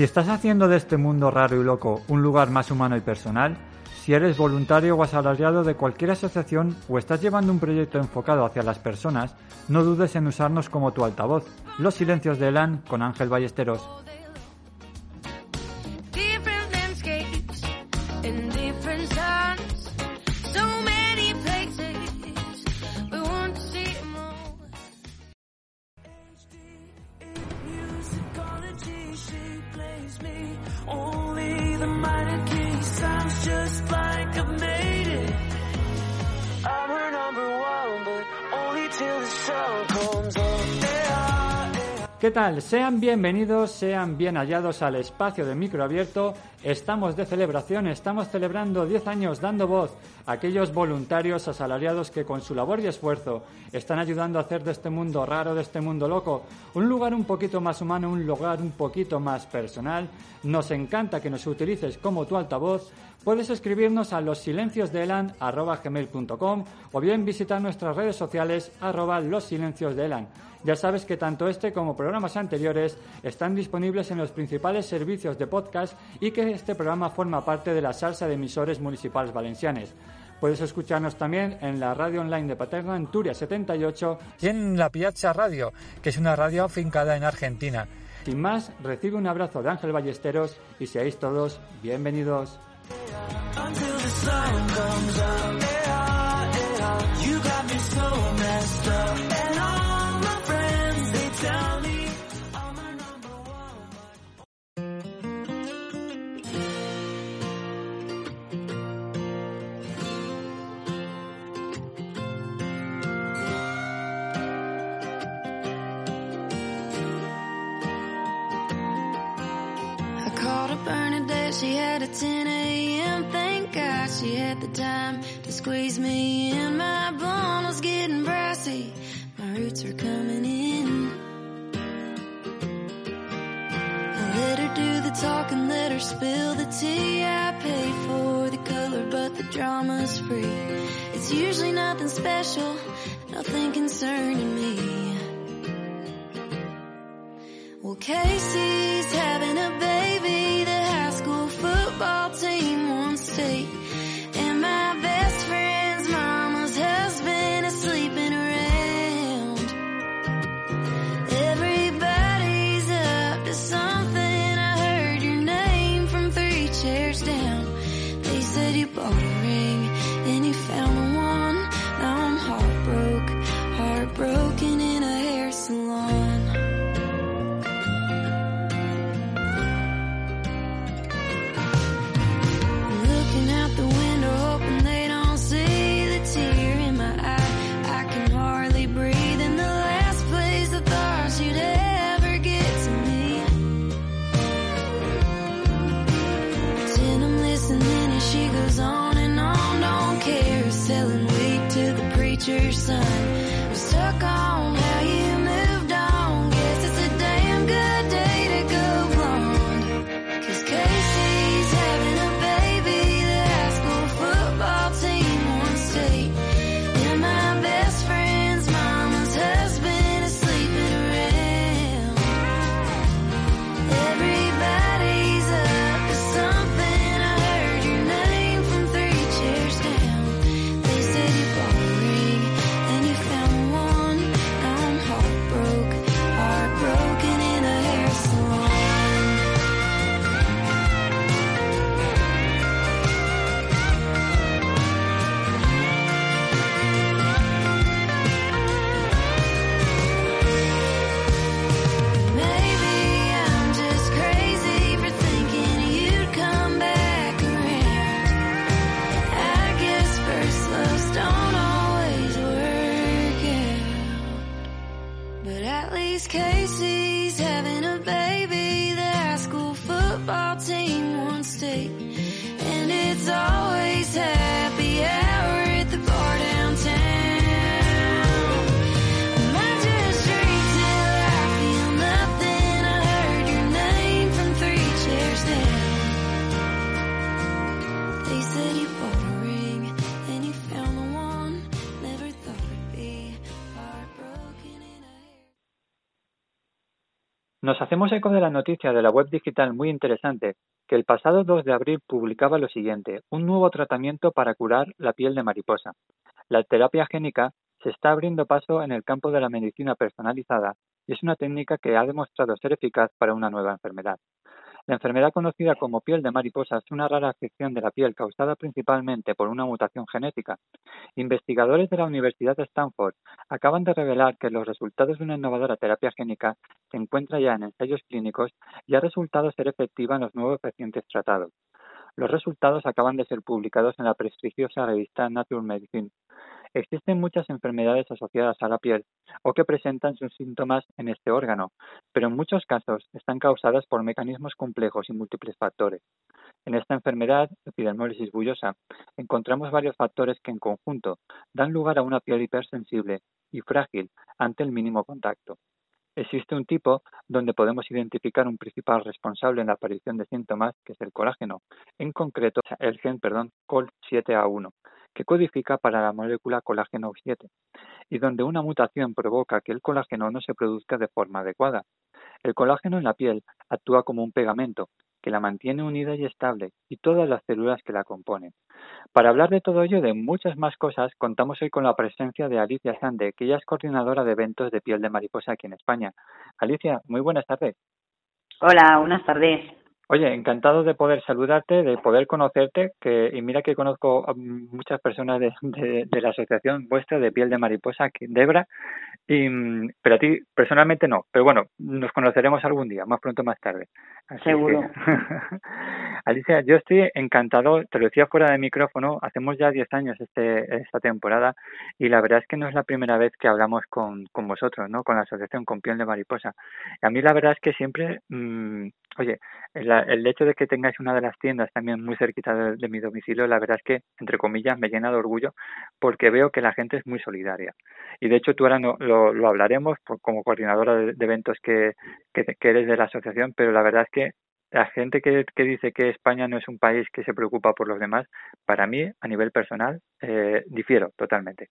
Si estás haciendo de este mundo raro y loco un lugar más humano y personal, si eres voluntario o asalariado de cualquier asociación o estás llevando un proyecto enfocado hacia las personas, no dudes en usarnos como tu altavoz. Los silencios de Elan con Ángel Ballesteros. Till the sun comes up. ¿Qué tal? Sean bienvenidos, sean bien hallados al espacio de micro abierto. Estamos de celebración, estamos celebrando 10 años dando voz a aquellos voluntarios asalariados que con su labor y esfuerzo están ayudando a hacer de este mundo raro, de este mundo loco, un lugar un poquito más humano, un lugar un poquito más personal. Nos encanta que nos utilices como tu altavoz. Puedes escribirnos a losilenciosdeelan.com o bien visitar nuestras redes sociales arroba losilenciosdeelan. Ya sabes que tanto este como programas anteriores están disponibles en los principales servicios de podcast y que este programa forma parte de la salsa de emisores municipales valencianes. Puedes escucharnos también en la radio online de Paterna en Turia 78 y en la Piazza Radio, que es una radio afincada en Argentina. Sin más, recibe un abrazo de Ángel Ballesteros y seáis todos bienvenidos. She 10 a.m. Thank God she had the time to squeeze me in. My blonde was getting brassy, my roots were coming in. I let her do the talking, let her spill the tea. I pay for the color, but the drama's free. It's usually nothing special, nothing concerning me. Well, Casey's having a baby. Nos hacemos eco de la noticia de la web digital muy interesante que el pasado 2 de abril publicaba lo siguiente, un nuevo tratamiento para curar la piel de mariposa. La terapia génica se está abriendo paso en el campo de la medicina personalizada y es una técnica que ha demostrado ser eficaz para una nueva enfermedad. La enfermedad conocida como piel de mariposa es una rara afección de la piel causada principalmente por una mutación genética. Investigadores de la Universidad de Stanford acaban de revelar que los resultados de una innovadora terapia génica se encuentran ya en ensayos clínicos y ha resultado ser efectiva en los nuevos pacientes tratados. Los resultados acaban de ser publicados en la prestigiosa revista Nature Medicine. Existen muchas enfermedades asociadas a la piel o que presentan sus síntomas en este órgano, pero en muchos casos están causadas por mecanismos complejos y múltiples factores. En esta enfermedad, epidermólisis bullosa, encontramos varios factores que en conjunto dan lugar a una piel hipersensible y frágil ante el mínimo contacto. Existe un tipo donde podemos identificar un principal responsable en la aparición de síntomas, que es el colágeno, en concreto el gen, perdón, COL7A1, que codifica para la molécula colágeno 7, y donde una mutación provoca que el colágeno no se produzca de forma adecuada. El colágeno en la piel actúa como un pegamento que la mantiene unida y estable y todas las células que la componen. Para hablar de todo ello y de muchas más cosas, contamos hoy con la presencia de Alicia Sande, que ella es coordinadora de eventos de piel de mariposa aquí en España. Alicia, muy buenas tardes. Hola, buenas tardes. Oye, encantado de poder saludarte, de poder conocerte, que y mira que conozco a muchas personas de, de, de la asociación vuestra de piel de mariposa, aquí en Debra, y, pero a ti personalmente no. Pero bueno, nos conoceremos algún día, más pronto o más tarde. Así Seguro. que- Alicia, yo estoy encantado, te lo decía fuera de micrófono, hacemos ya 10 años este, esta temporada y la verdad es que no es la primera vez que hablamos con, con vosotros, ¿no? Con la asociación con piel de mariposa. A mí la verdad es que siempre, mm, oye, la- el hecho de que tengáis una de las tiendas también muy cerquita de, mi domicilio, la verdad es que, entre comillas, me llena de orgullo porque veo que la gente es muy solidaria. Y de hecho tú ahora no, lo, lo hablaremos por- como coordinadora de, de eventos que, que, que eres de la asociación, pero la verdad es que la gente que, que dice que España no es un país que se preocupa por los demás, para mí, a nivel personal, eh, difiero totalmente.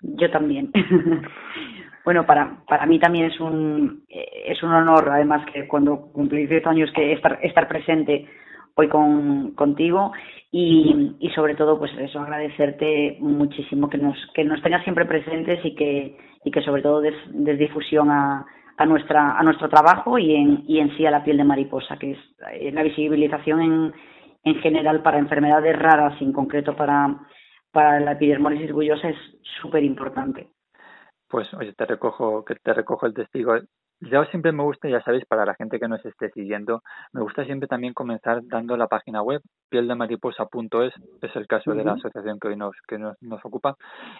Yo también. bueno, para, para mí también es un, eh, es un honor, además, que cuando cumplís 10 años, que estar, estar presente hoy con, contigo y, y sobre todo, pues eso, agradecerte muchísimo que nos, que nos tengas siempre presentes y que, y que sobre todo des, des difusión a, a nuestra a nuestro trabajo y en, y en sí a la piel de mariposa, que es eh, la visibilización en, en general para enfermedades raras y en concreto para, para la epidermólisis bullosa es súper importante. Pues oye, te recojo, que te recojo el testigo. Yo siempre me gusta, ya sabéis, para la gente que nos esté siguiendo, me gusta siempre también comenzar dando la página web, pieldemariposa.es, es el caso de la asociación que hoy nos, que nos, nos ocupa,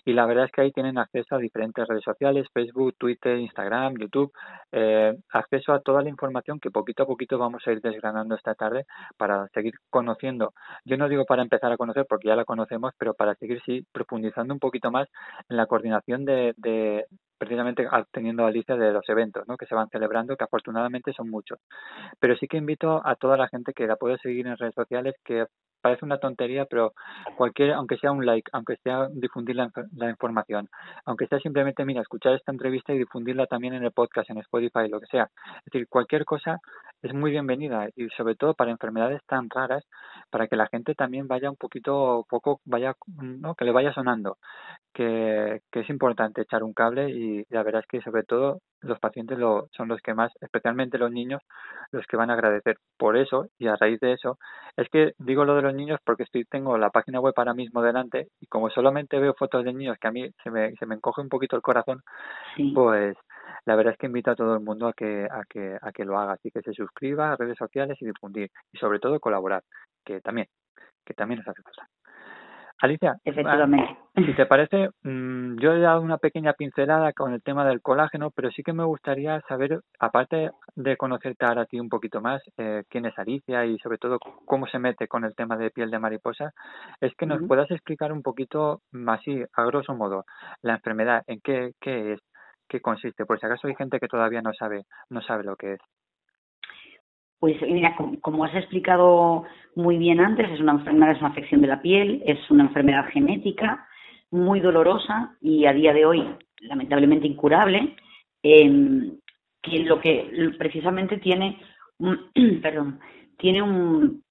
y la verdad es que ahí tienen acceso a diferentes redes sociales, Facebook, Twitter, Instagram, YouTube, eh, acceso a toda la información que poquito a poquito vamos a ir desgranando esta tarde para seguir conociendo. Yo no digo para empezar a conocer porque ya la conocemos, pero para seguir sí profundizando un poquito más en la coordinación de, de precisamente teniendo Alicia de los eventos ¿no? que se van celebrando, que afortunadamente son muchos. Pero sí que invito a toda la gente que la puede seguir en redes sociales, que parece una tontería, pero cualquier, aunque sea un like, aunque sea difundir la, la información, aunque sea simplemente, mira, escuchar esta entrevista y difundirla también en el podcast, en Spotify, lo que sea. Es decir, cualquier cosa es muy bienvenida y sobre todo para enfermedades tan raras, para que la gente también vaya un poquito, poco, vaya, ¿no? que le vaya sonando que, que es importante echar un cable y la verdad es que sobre todo los pacientes lo, son los que más, especialmente los niños, los que van a agradecer. Por eso, y a raíz de eso, es que digo lo de los niños porque estoy, tengo la página web ahora mismo delante y como solamente veo fotos de niños que a mí se me, se me encoge un poquito el corazón, Sí. pues la verdad es que invito a todo el mundo a que, a que, a que lo haga, así que se suscriba a redes sociales y difundir y sobre todo colaborar, que también, que también nos hace falta. Alicia, efectivamente. Si te parece, mm, yo he dado una pequeña pincelada con el tema del colágeno, pero sí que me gustaría saber, aparte de conocerte ahora a ti un poquito más, eh, quién es Alicia y sobre todo cómo se mete con el tema de piel de mariposa, es que nos puedas explicar un poquito, más así, a grosso modo, la enfermedad, en qué, qué es, qué consiste, por si acaso hay gente que todavía no sabe, no sabe lo que es. Pues mira, como, has explicado muy bien antes, es una enfermedad, es una afección de la piel, es una enfermedad genética muy dolorosa y a día de hoy lamentablemente incurable, eh, que lo que precisamente tiene, perdón, tiene un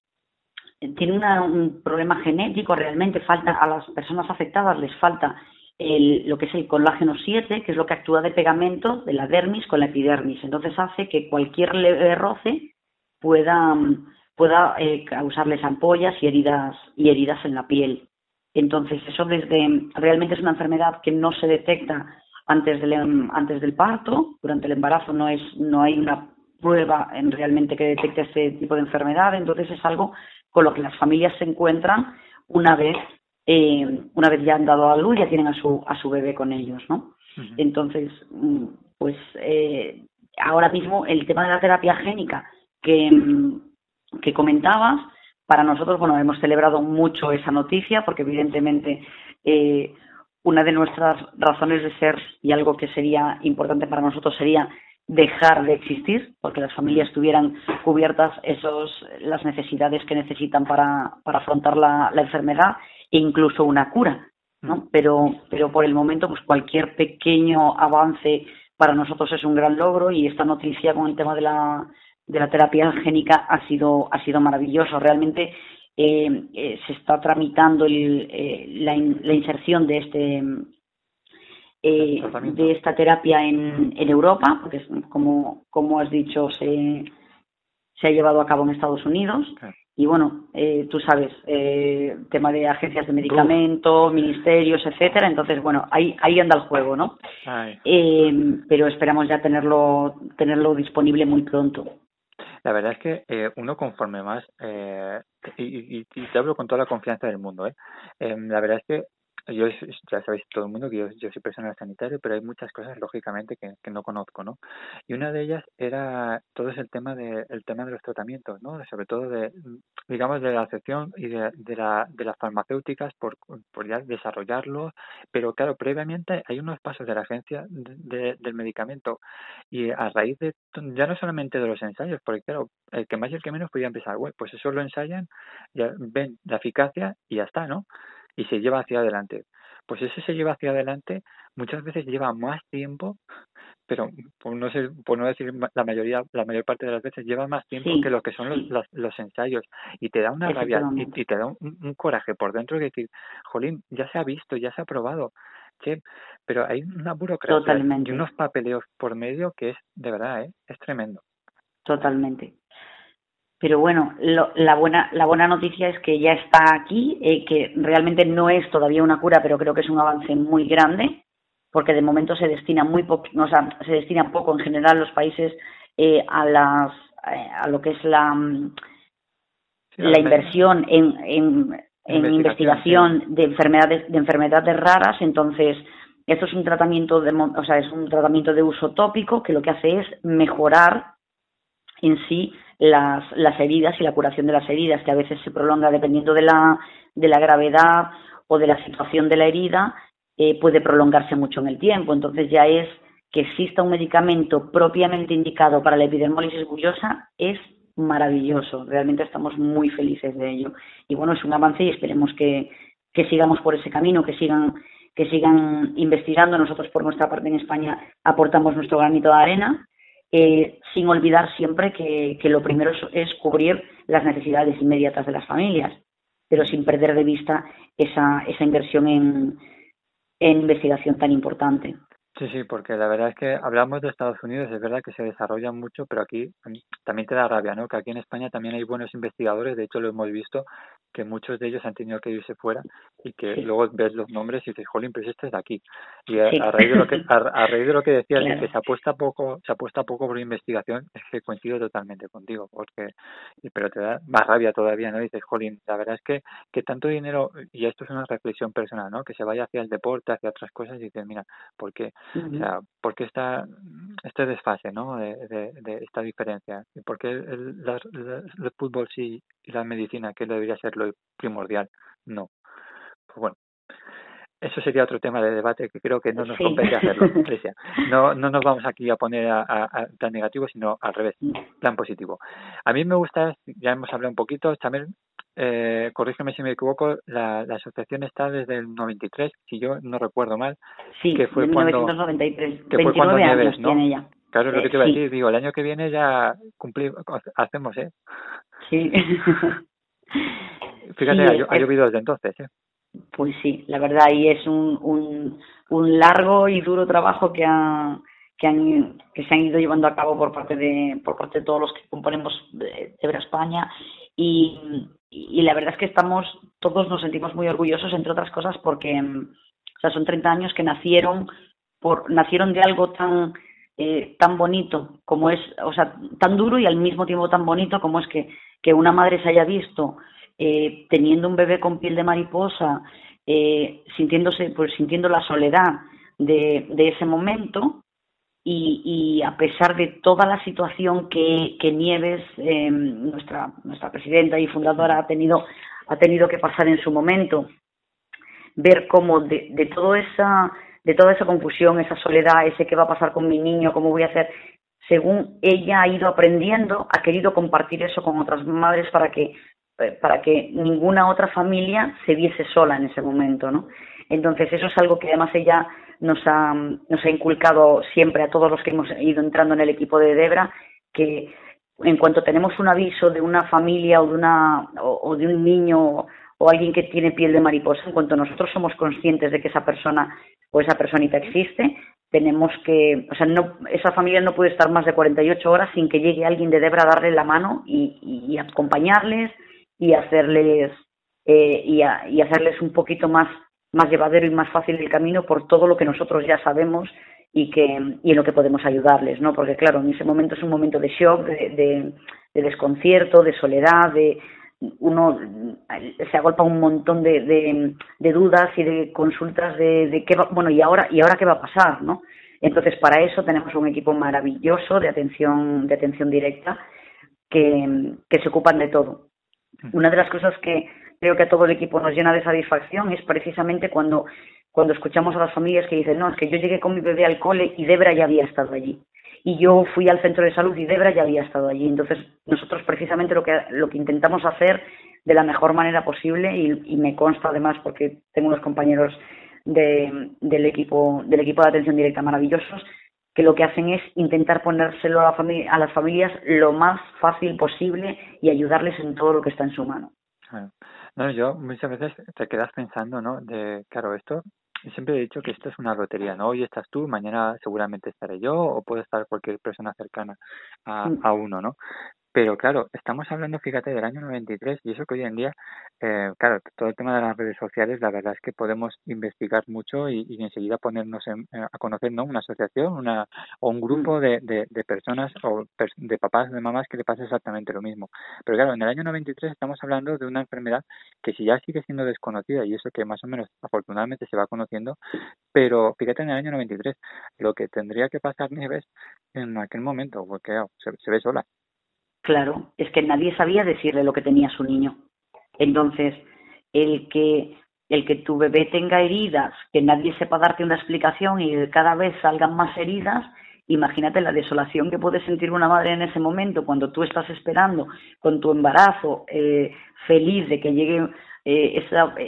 tiene un problema genético realmente falta a las personas afectadas les falta el, lo que es el colágeno 7, que es lo que actúa de pegamento de la dermis con la epidermis. Entonces hace que cualquier leve roce pueda, pueda eh, causarles ampollas y heridas, y heridas en la piel. Entonces, eso desde realmente es una enfermedad que no se detecta antes del, antes del parto, durante el embarazo no, es, no hay una prueba en realmente que detecte este tipo de enfermedad, entonces es algo con lo que las familias se encuentran una vez eh, una vez ya han dado a luz ya tienen a su a su bebé con ellos no entonces mm, pues eh, ahora mismo el tema de la terapia génica que, que comentabas. Para nosotros, bueno, hemos celebrado mucho esa noticia porque evidentemente eh, una de nuestras razones de ser y algo que sería importante para nosotros sería dejar de existir, porque las familias tuvieran cubiertas esos, las necesidades que necesitan para, para afrontar la, la enfermedad e incluso una cura. ¿no? Pero, pero por el momento, pues cualquier pequeño avance para nosotros es un gran logro y esta noticia con el tema de la, de la terapia génica ha sido, ha sido maravilloso. Realmente eh, eh, se está tramitando el, eh, la, la, inserción de este de esta terapia en, en Europa, porque como, como has dicho se, se ha llevado a cabo en Estados Unidos. Y bueno, tú sabes, tema de agencias de medicamentos, ministerios, etcétera. Entonces, bueno, ahí, ahí anda el juego, ¿no? pero esperamos ya tenerlo, tenerlo disponible muy pronto. La verdad es que eh, uno conforme más, eh, y, y, te hablo con toda la confianza del mundo, ¿eh? eh la verdad es que yo ya sabéis todo el mundo que yo, soy personal sanitario, pero hay muchas cosas lógicamente que, no conozco, ¿no? Y una de ellas era todo ese tema de el tema de los tratamientos, ¿no? Sobre todo de digamos de la acepción y de, de, la, de las farmacéuticas por, por ya desarrollarlo, pero claro, previamente hay unos pasos de la agencia de, del medicamento y a raíz de ya no solamente de los ensayos, porque claro, el que más y el que menos podía empezar, pues eso lo ensayan, ya ven la eficacia y ya está, ¿no? Y se lleva hacia adelante. Pues ese se lleva hacia adelante muchas veces lleva más tiempo, pero por no, ser, por no decir la mayoría, la mayor parte de las veces lleva más tiempo que lo que son los, los, ensayos y te da una rabia y, te da un, coraje por dentro de decir, jolín, ya se ha visto, ya se ha probado, che, pero hay una burocracia y unos papeleos por medio que es, de verdad, ¿eh? es tremendo. Totalmente. Pero bueno, la, buena, la buena noticia es que ya está aquí, eh, que realmente no es todavía una cura, pero creo que es un avance muy grande, porque de momento se destina muy poco, o sea, se destina poco en general los países eh, a las eh, a lo que es la la inversión en, en, en investigación de enfermedades de enfermedades raras, entonces esto es un tratamiento de, o sea, es un tratamiento de uso tópico que lo que hace es mejorar en sí las, las heridas y la curación de las heridas, que a veces se prolonga dependiendo de la, de la gravedad o de la situación de la herida, eh, puede prolongarse mucho en el tiempo. Entonces ya es que exista un medicamento propiamente indicado para la epidermólisis bullosa es maravilloso. Realmente estamos muy felices de ello. Y bueno, es un avance y esperemos que, que sigamos por ese camino, que sigan que sigan investigando. Nosotros, por nuestra parte en España, aportamos nuestro granito de arena eh, sin olvidar siempre que, lo primero es, cubrir las necesidades inmediatas de las familias, pero sin perder de vista esa, esa inversión en, en investigación tan importante. Sí, sí, porque la verdad es que hablamos de Estados Unidos, es verdad que se desarrolla mucho, pero aquí también te da rabia, ¿no? Que aquí en España también hay buenos investigadores, de hecho lo hemos visto, que muchos de ellos han tenido que irse fuera y que luego ves los nombres y dices, jolín, pero este es de aquí. Y a, raíz de lo que a, raíz de lo que decías de que se apuesta poco, se apuesta poco por investigación, es que coincido totalmente contigo, porque pero te da más rabia todavía, ¿no? dices, jolín, la verdad es que que tanto dinero y esto es una reflexión personal, ¿no? Que se vaya hacia el deporte, hacia otras cosas y dices, mira, O sea, ¿por qué está este desfase, ¿no? De, de, esta diferencia. ¿Y por qué el, el fútbol sí y la medicina, que debería ser lo primordial, no? Pues bueno, eso sería otro tema de debate que creo que no nos compete hacerlo, No, no nos vamos aquí a poner a, tan negativo, sino al revés, tan positivo. A mí me gusta, ya hemos hablado un poquito, también eh, corrígeme si me equivoco, la, la, asociación está desde el 93, si yo no recuerdo mal. Sí, que fue 1993. Cuando, que fue cuando Nieves, ¿no? Tiene ella. Claro, es lo que te iba a decir, digo, el año que viene ya cumplimos, hacemos, ¿eh? Sí. Fíjate, ha, llovido desde entonces, ¿eh? Pues sí, la verdad, y es un, un, un largo y duro trabajo que ha, que han que se han ido llevando a cabo por parte de por parte de todos los que componemos de, de España y, la verdad es que estamos, todos nos sentimos muy orgullosos, entre otras cosas, porque o sea, son 30 años que nacieron, por, nacieron de algo tan, eh, tan bonito como es, o sea, tan duro y al mismo tiempo tan bonito como es que, que una madre se haya visto eh, teniendo un bebé con piel de mariposa, eh, sintiéndose, pues sintiendo la soledad de, de ese momento y, a pesar de toda la situación que, Nieves, eh, nuestra, nuestra presidenta y fundadora, ha tenido, ha tenido que pasar en su momento, ver cómo de, de, todo esa, de toda esa confusión, esa soledad, ese qué va a pasar con mi niño, cómo voy a hacer, según ella ha ido aprendiendo, ha querido compartir eso con otras madres para que, para que ninguna otra familia se viese sola en ese momento, ¿no? Entonces eso es algo que además ella nos ha, nos ha inculcado siempre a todos los que hemos ido entrando en el equipo de Debra que en cuanto tenemos un aviso de una familia o de, una, o, de un niño o alguien que tiene piel de mariposa, en cuanto nosotros somos conscientes de que esa persona o esa personita existe, tenemos que, o sea, no, esa familia no puede estar más de 48 horas sin que llegue alguien de Debra a darle la mano y, y, acompañarles y hacerles eh, y, y hacerles un poquito más más llevadero y más fácil el camino por todo lo que nosotros ya sabemos y que y en lo que podemos ayudarles, ¿no? Porque claro, en ese momento es un momento de shock, de, desconcierto, de soledad, de uno se agolpa un montón de, de, dudas y de consultas de, de qué va, bueno y ahora y ahora qué va a pasar, ¿no? Entonces para eso tenemos un equipo maravilloso de atención de atención directa que, que se ocupan de todo. Mm. Una de las cosas que creo que a todo el equipo nos llena de satisfacción es precisamente cuando, cuando escuchamos a las familias que dicen, no, es que yo llegué con mi bebé al cole y Debra ya había estado allí. Y yo fui al centro de salud y Debra ya había estado allí. Entonces, nosotros precisamente lo que, lo que intentamos hacer de la mejor manera posible, y, me consta además porque tengo unos compañeros de, del, equipo, del equipo de atención directa maravillosos, que lo que hacen es intentar ponérselo a, la familia, a las familias lo más fácil posible y ayudarles en todo lo que está en su mano. No, yo muchas veces te quedas pensando, ¿no? De, claro, esto, siempre he dicho que esto es una lotería, ¿no? Hoy estás tú, mañana seguramente estaré yo o puede estar cualquier persona cercana a, a uno, ¿no? Pero claro, estamos hablando, fíjate, del año 93 y eso que hoy en día, eh, claro, todo el tema de las redes sociales, la verdad es que podemos investigar mucho y, y enseguida ponernos en, eh, a conocer ¿no? una asociación una, o un grupo de, de, de personas o de papás, de mamás que le pasa exactamente lo mismo. Pero claro, en el año 93 estamos hablando de una enfermedad que si ya sigue siendo desconocida y eso que más o menos afortunadamente se va conociendo, pero fíjate en el año 93, lo que tendría que pasar Nieves en aquel momento, porque se ve sola Claro, es que nadie sabía decirle lo que tenía su niño. Entonces, el que el que tu bebé tenga heridas, que nadie sepa darte una explicación y cada vez salgan más heridas, imagínate la desolación que puede sentir una madre en ese momento cuando tú estás esperando con tu embarazo eh, feliz de que llegue eh,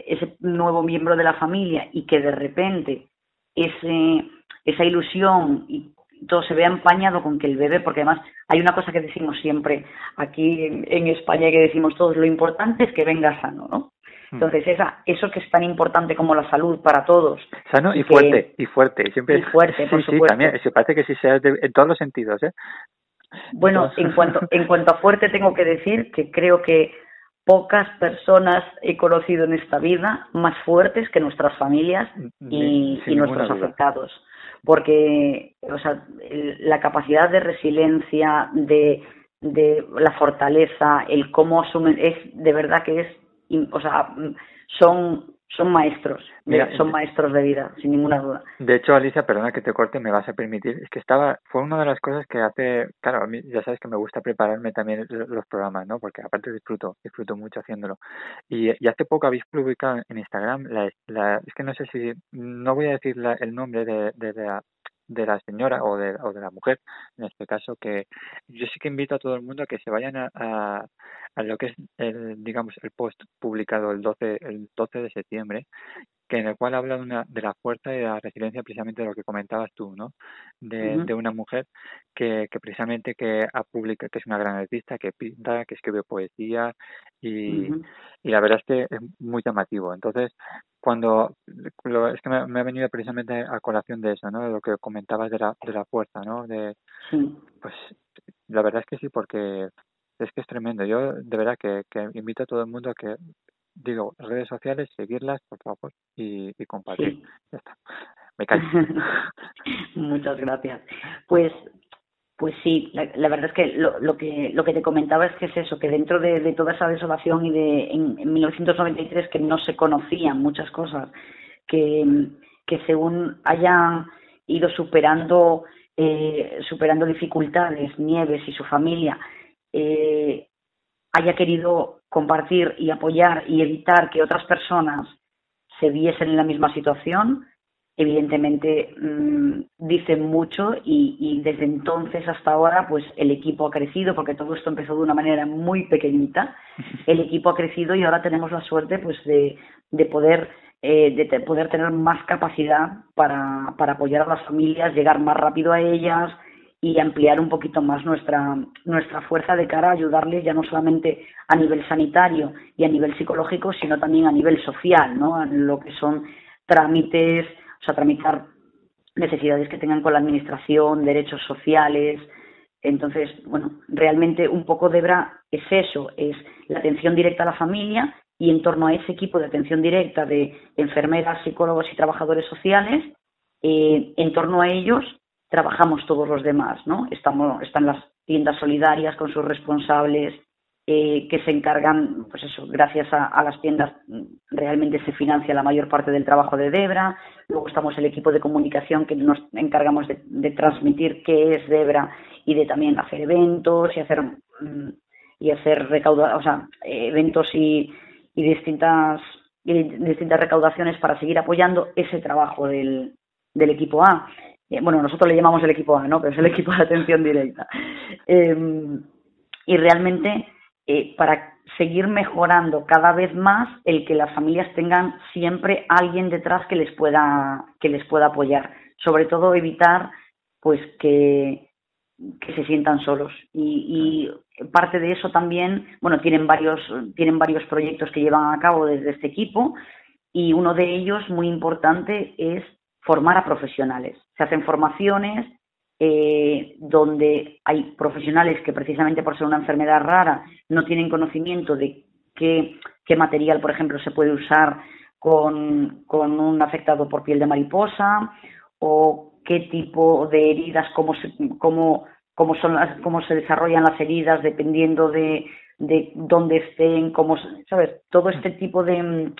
ese nuevo miembro de la familia y que de repente ese, esa ilusión y todo se vea empañado con que el bebé, porque además hay una cosa que decimos siempre aquí en, España que decimos todos, lo importante es que venga sano, ¿no? Entonces, esa, eso que es tan importante como la salud para todos. Sano y que- fuerte, y fuerte. Siempre, Y fuerte, por sí, sí, también. Se parece que sí sea de- en todos los sentidos, ¿eh? Bueno, en cuanto, en cuanto a fuerte tengo que decir que creo que pocas personas he conocido en esta vida más fuertes que nuestras familias y, nuestros afectados. Porque, o sea, la capacidad de resiliencia, de, de la fortaleza, el cómo asumen, es de verdad que es, o sea, son, son maestros, de- Mira, son maestros de vida, sin ninguna duda. De hecho, Alicia, perdona que te corte, me vas a permitir. Es que estaba, fue una de las cosas que hace, claro, a mí ya sabes que me gusta prepararme también lo- los programas, ¿no? Porque aparte disfruto, disfruto mucho haciéndolo. Y, y hace poco habéis publicado en Instagram, la, la, es que no sé si, no voy a decir la- el nombre de, de la de la señora o de, o de la mujer, en este caso, que yo sí que invito a todo el mundo a que se vayan a, a, a lo que es, el, digamos, el post publicado el 12, el 12 de septiembre, que en el cual habla de, una, de la fuerza y de la resiliencia precisamente de lo que comentabas tú, ¿no? De, de una mujer que, que precisamente que ha publicado, que es una gran artista, que pinta, que escribe poesía y, y la verdad es que es muy llamativo. Entonces, cuando lo, es que me, me ha venido precisamente a colación de eso, ¿no? De lo que comentabas de la, de la fuerza, ¿no? De, Sí. pues la verdad es que sí, porque es que es tremendo. Yo de verdad que, que invito a todo el mundo a que, digo, redes sociales, seguirlas, por favor, y, y compartir. Sí. Ya está. Me callo. Muchas gracias. Pues, pues sí, la, la verdad es que lo, lo que lo que te comentaba es que es eso, que dentro de, de toda esa desolación y de en, en 1993 que no se conocían muchas cosas, que, que según hayan ido superando eh, superando dificultades, Nieves y su familia, eh, haya querido compartir y apoyar y evitar que otras personas se viesen en la misma situación, evidentemente mm, dice mucho y, y desde entonces hasta ahora pues el equipo ha crecido porque todo esto empezó de una manera muy pequeñita. El equipo ha crecido y ahora tenemos la suerte pues de, de poder eh, de poder tener más capacidad para, para apoyar a las familias llegar más rápido a ellas y ampliar un poquito más nuestra nuestra fuerza de cara a ayudarles ya no solamente a nivel sanitario y a nivel psicológico sino también a nivel social no en lo que son trámites o sea tramitar necesidades que tengan con la administración derechos sociales. Entonces bueno realmente un poco Debra es eso es la atención directa a la familia y en torno a ese equipo de atención directa de enfermeras psicólogos y trabajadores sociales eh, en torno a ellos trabajamos todos los demás, ¿no? Estamos, están las tiendas solidarias con sus responsables eh, que se encargan, pues eso, gracias a, las tiendas realmente se financia la mayor parte del trabajo de Debra. Luego estamos el equipo de comunicación que nos encargamos de, de transmitir qué es Debra y de también hacer eventos y hacer mm, y hacer recauda, o sea, eventos y, y distintas distintas recaudaciones para seguir apoyando ese trabajo del, del equipo A. Eh, bueno, nosotros le llamamos el equipo A, ¿no? Pero es el equipo de atención directa. Eh, y realmente, eh, para seguir mejorando cada vez más el que las familias tengan siempre alguien detrás que les pueda, que les pueda apoyar. Sobre todo evitar pues que, que se sientan solos. Y, y parte de eso también, bueno, tienen varios, tienen varios proyectos que llevan a cabo desde este equipo y uno de ellos muy importante es formar a profesionales. Se hacen formaciones eh, donde hay profesionales que precisamente por ser una enfermedad rara no tienen conocimiento de qué, qué material, por ejemplo, se puede usar con, con un afectado por piel de mariposa o qué tipo de heridas, cómo se, cómo, cómo son las, cómo se desarrollan las heridas dependiendo de, de dónde estén, cómo, ¿sabes? Todo este tipo de,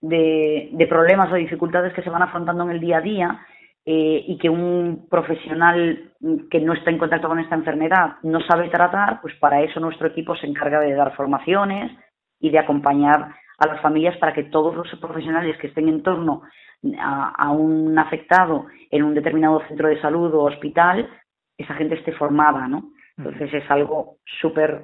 de, problemas o dificultades que se van afrontando en el día a día eh, y que un profesional que no está en contacto con esta enfermedad no sabe tratar, pues para eso nuestro equipo se encarga de dar formaciones y de acompañar a las familias para que todos los profesionales que estén en torno a, a un afectado en un determinado centro de salud o hospital, esa gente esté formada, ¿no? Entonces es algo súper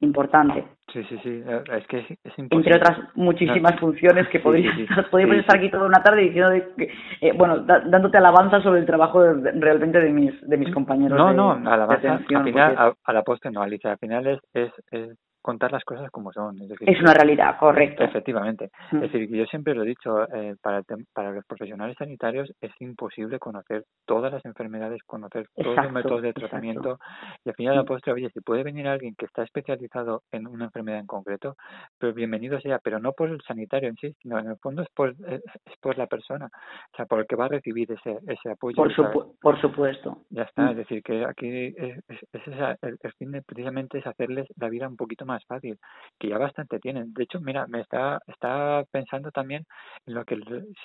importante. Sí, sí, sí, eh, es que es, es Entre otras muchísimas No. funciones que Sí, podría, sí, sí. podríamos Sí, estar aquí toda una tarde diciendo, de eh, bueno, da- dándote alabanza sobre el trabajo de- realmente de mis, de mis compañeros. No, de- no, alabanza, al final, a, a la postre no, Alicia, al final es, es, es contar las cosas como son. Es, decir, es una realidad, correcto. Efectivamente. Mm. Es decir, yo siempre lo he dicho, eh, para, para los profesionales sanitarios es imposible conocer todas las enfermedades, conocer todos los Exacto, métodos de exacto. tratamiento y al final de la Mm. postre, oye, si puede venir alguien que está especializado en una enfermedad en concreto, pues bienvenido sea, pero no por el sanitario en sí, sino en el fondo es por, es, es por la persona, o sea, por el que va a recibir ese, ese apoyo. Por, supu- por supuesto. ya está, Mm. es decir, que aquí es, es- es esa- el, el fin de- precisamente es hacerles la vida un poquito más fácil, que ya bastante tienen. De hecho, mira, me está, está pensando también en lo que,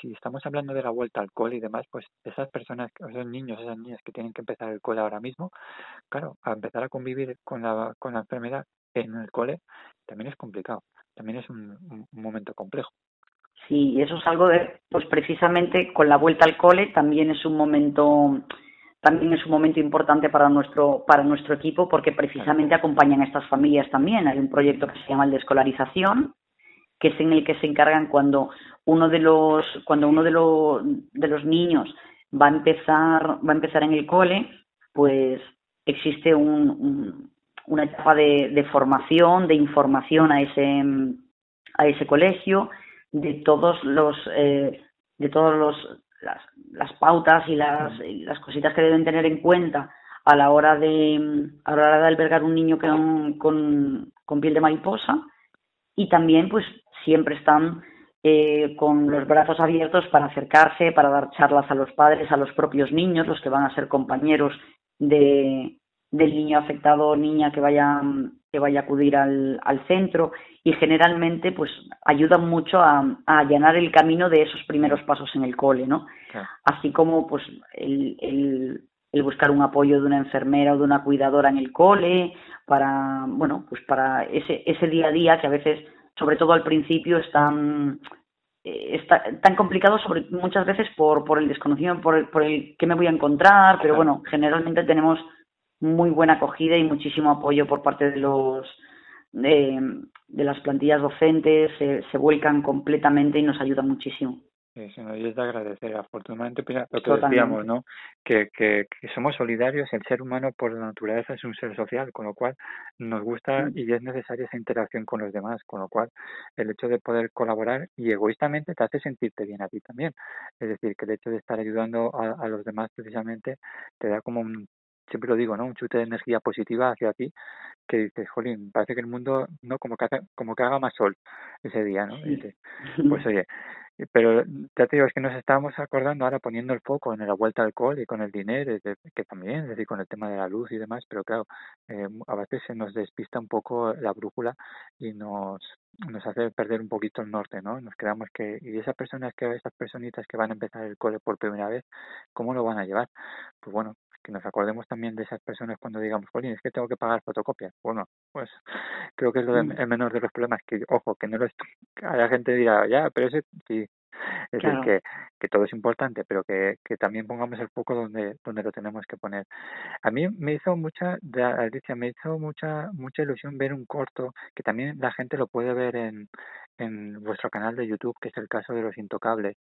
si estamos hablando de la vuelta al cole y demás, pues esas personas, esos niños, esas niñas que tienen que empezar el cole ahora mismo, claro, a empezar a convivir con la, con la enfermedad en el cole también es complicado, también es un, momento complejo. Sí, eso es algo de, pues precisamente con la vuelta al cole también es un momento, también es un momento importante para nuestro, para nuestro equipo porque precisamente acompañan a estas familias también. Hay un proyecto que se llama el de escolarización, que es en el que se encargan cuando uno de los, cuando uno de los, de los niños va a empezar, va a empezar en el cole, pues existe un, un- una etapa de, de formación, de información a ese, a ese colegio, de todos los eh, de todos los las, las pautas y las, y las cositas que deben tener en cuenta a la hora de a la hora de albergar un niño con, con, con piel de mariposa. Y también pues siempre están eh, con los brazos abiertos para acercarse, para dar charlas a los padres, a los propios niños, los que van a ser compañeros de, del niño afectado o niña que vaya que vaya a acudir al, al centro y generalmente pues ayudan mucho a, a allanar el camino de esos primeros pasos en el cole, ¿no? Claro. Así como pues el, el, el buscar un apoyo de una enfermera o de una cuidadora en el cole para bueno pues para ese ese día a día que a veces sobre todo al principio están eh, está tan complicado sobre muchas veces por por el desconocimiento por el, por el que me voy a encontrar pero bueno generalmente tenemos muy buena acogida y muchísimo apoyo por parte de los de, de las plantillas docentes se, se vuelcan completamente y nos ayudan muchísimo Sí, sí, y es de agradecer. Afortunadamente, lo que decíamos, ¿no? Que, que, que somos solidarios, el ser humano por naturaleza es un ser social, con lo cual nos gusta Mm. y es necesaria esa interacción con los demás, con lo cual el hecho de poder colaborar y egoístamente te hace sentirte bien a ti también. Es decir, que el hecho de estar ayudando a, a los demás precisamente te da como un, siempre lo digo, ¿no? Un chute de energía positiva hacia ti que dices, jolín, parece que el mundo, ¿no? Como que, haga- como que haga más sol ese día, ¿no? Y Sí. dices, pues oye, y- pero ya te digo, es que nos estábamos acordando ahora poniendo el foco en la vuelta al cole y con el dinero, que también, es decir, con el tema de la luz y demás, pero claro, eh, a veces se nos despista un poco la brújula y nos, nos hace perder un poquito el norte, ¿no? Nos quedamos que, y esas personas que, esas personitas que van a empezar el cole por primera vez, ¿cómo lo van a llevar? Pues bueno, que nos acordemos también de esas personas cuando digamos, Jolín, es que tengo que pagar fotocopias. Bueno, pues creo que es lo de- el menor de los problemas, que ojo, que no lo que haya gente dirá, ya, pero ese, sí, es decir, Claro. que, que todo es importante, pero que, que también pongamos el foco donde, donde lo tenemos que poner. A mí me hizo mucha, de Alicia, me hizo mucha, mucha ilusión ver un corto, que también la gente lo puede ver en, en vuestro canal de YouTube, que es el caso de los intocables,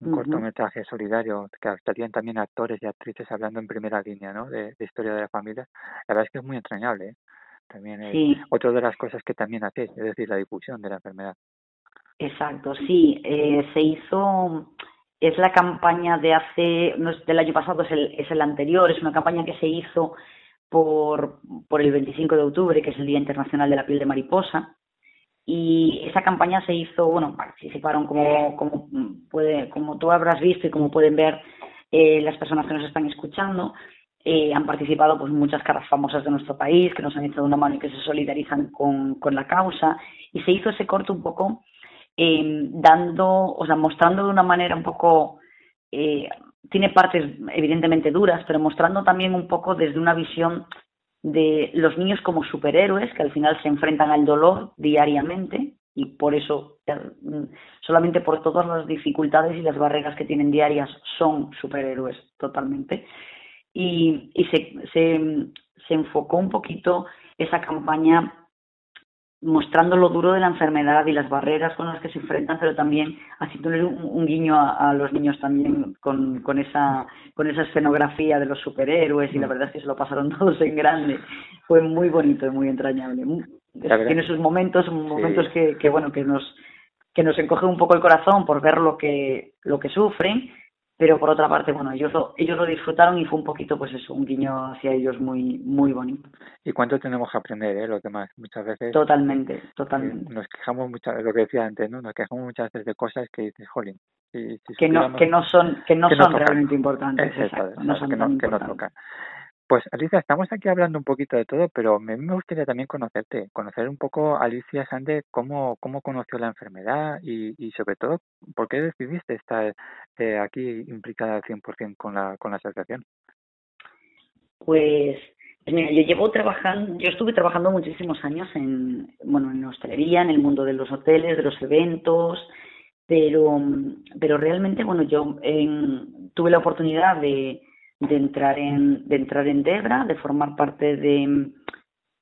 un cortometraje solidario, que estarían también actores y actrices hablando en primera línea, ¿no? De, de historia de la familia. La verdad es que es muy entrañable, ¿eh? También es Sí. otra de las cosas que también hacéis, es decir, la difusión de la enfermedad. Exacto, sí, eh, se hizo, es la campaña de hace, no es del año pasado, es el, es el anterior, es una campaña que se hizo por, por el 25 de octubre, que es el Día Internacional de la Piel de Mariposa, y esa campaña se hizo, bueno, participaron como, como, puede, como tú habrás visto y como pueden ver eh, las personas que nos están escuchando, eh, han participado pues muchas caras famosas de nuestro país que nos han echado una mano y que se solidarizan con, con la causa, y se hizo ese corto un poco eh, dando, o sea, mostrando de una manera un poco, eh, tiene partes evidentemente duras, pero mostrando también un poco desde una visión de los niños como superhéroes que al final se enfrentan al dolor diariamente y por eso eh, solamente por todas las dificultades y las barreras que tienen diarias son superhéroes totalmente. Y, y se, se, se enfocó un poquito esa campaña mostrando lo duro de la enfermedad y las barreras con las que se enfrentan, pero también haciéndole un, un guiño a, a, los niños también con, con, esa, con esa escenografía de los superhéroes y la verdad es que se lo pasaron todos en grande. Fue muy bonito y muy entrañable. Verdad. tiene sus momentos, momentos que, que bueno, que nos que nos encoge un poco el corazón por ver lo que lo que sufren, pero por otra parte, bueno, ellos lo, ellos lo disfrutaron y fue un poquito, pues eso, un guiño hacia ellos muy muy bonito. Y cuánto tenemos que aprender, ¿eh? Los demás. Muchas veces Totalmente, eh, totalmente. nos quejamos muchas, lo que decía antes, ¿no? Nos quejamos muchas veces de cosas que dices, jolín. Si, si Que no que no son que no que son tocan. realmente importantes, Eso, exacto, eso, no son que no, que no. Pues Alicia, estamos aquí hablando un poquito de todo, pero a mí me gustaría también conocerte, conocer un poco Alicia Sande, cómo, cómo conoció la enfermedad y, y sobre todo, por qué decidiste estar eh, aquí implicada al 100% con la, con la asociación. Pues, mira, yo llevo trabajando, yo estuve trabajando muchísimos años en, bueno, en hostelería, en el mundo de los hoteles, de los eventos, pero, pero realmente, bueno, yo em, tuve la oportunidad de, de entrar en, de entrar en Debra, de formar parte de,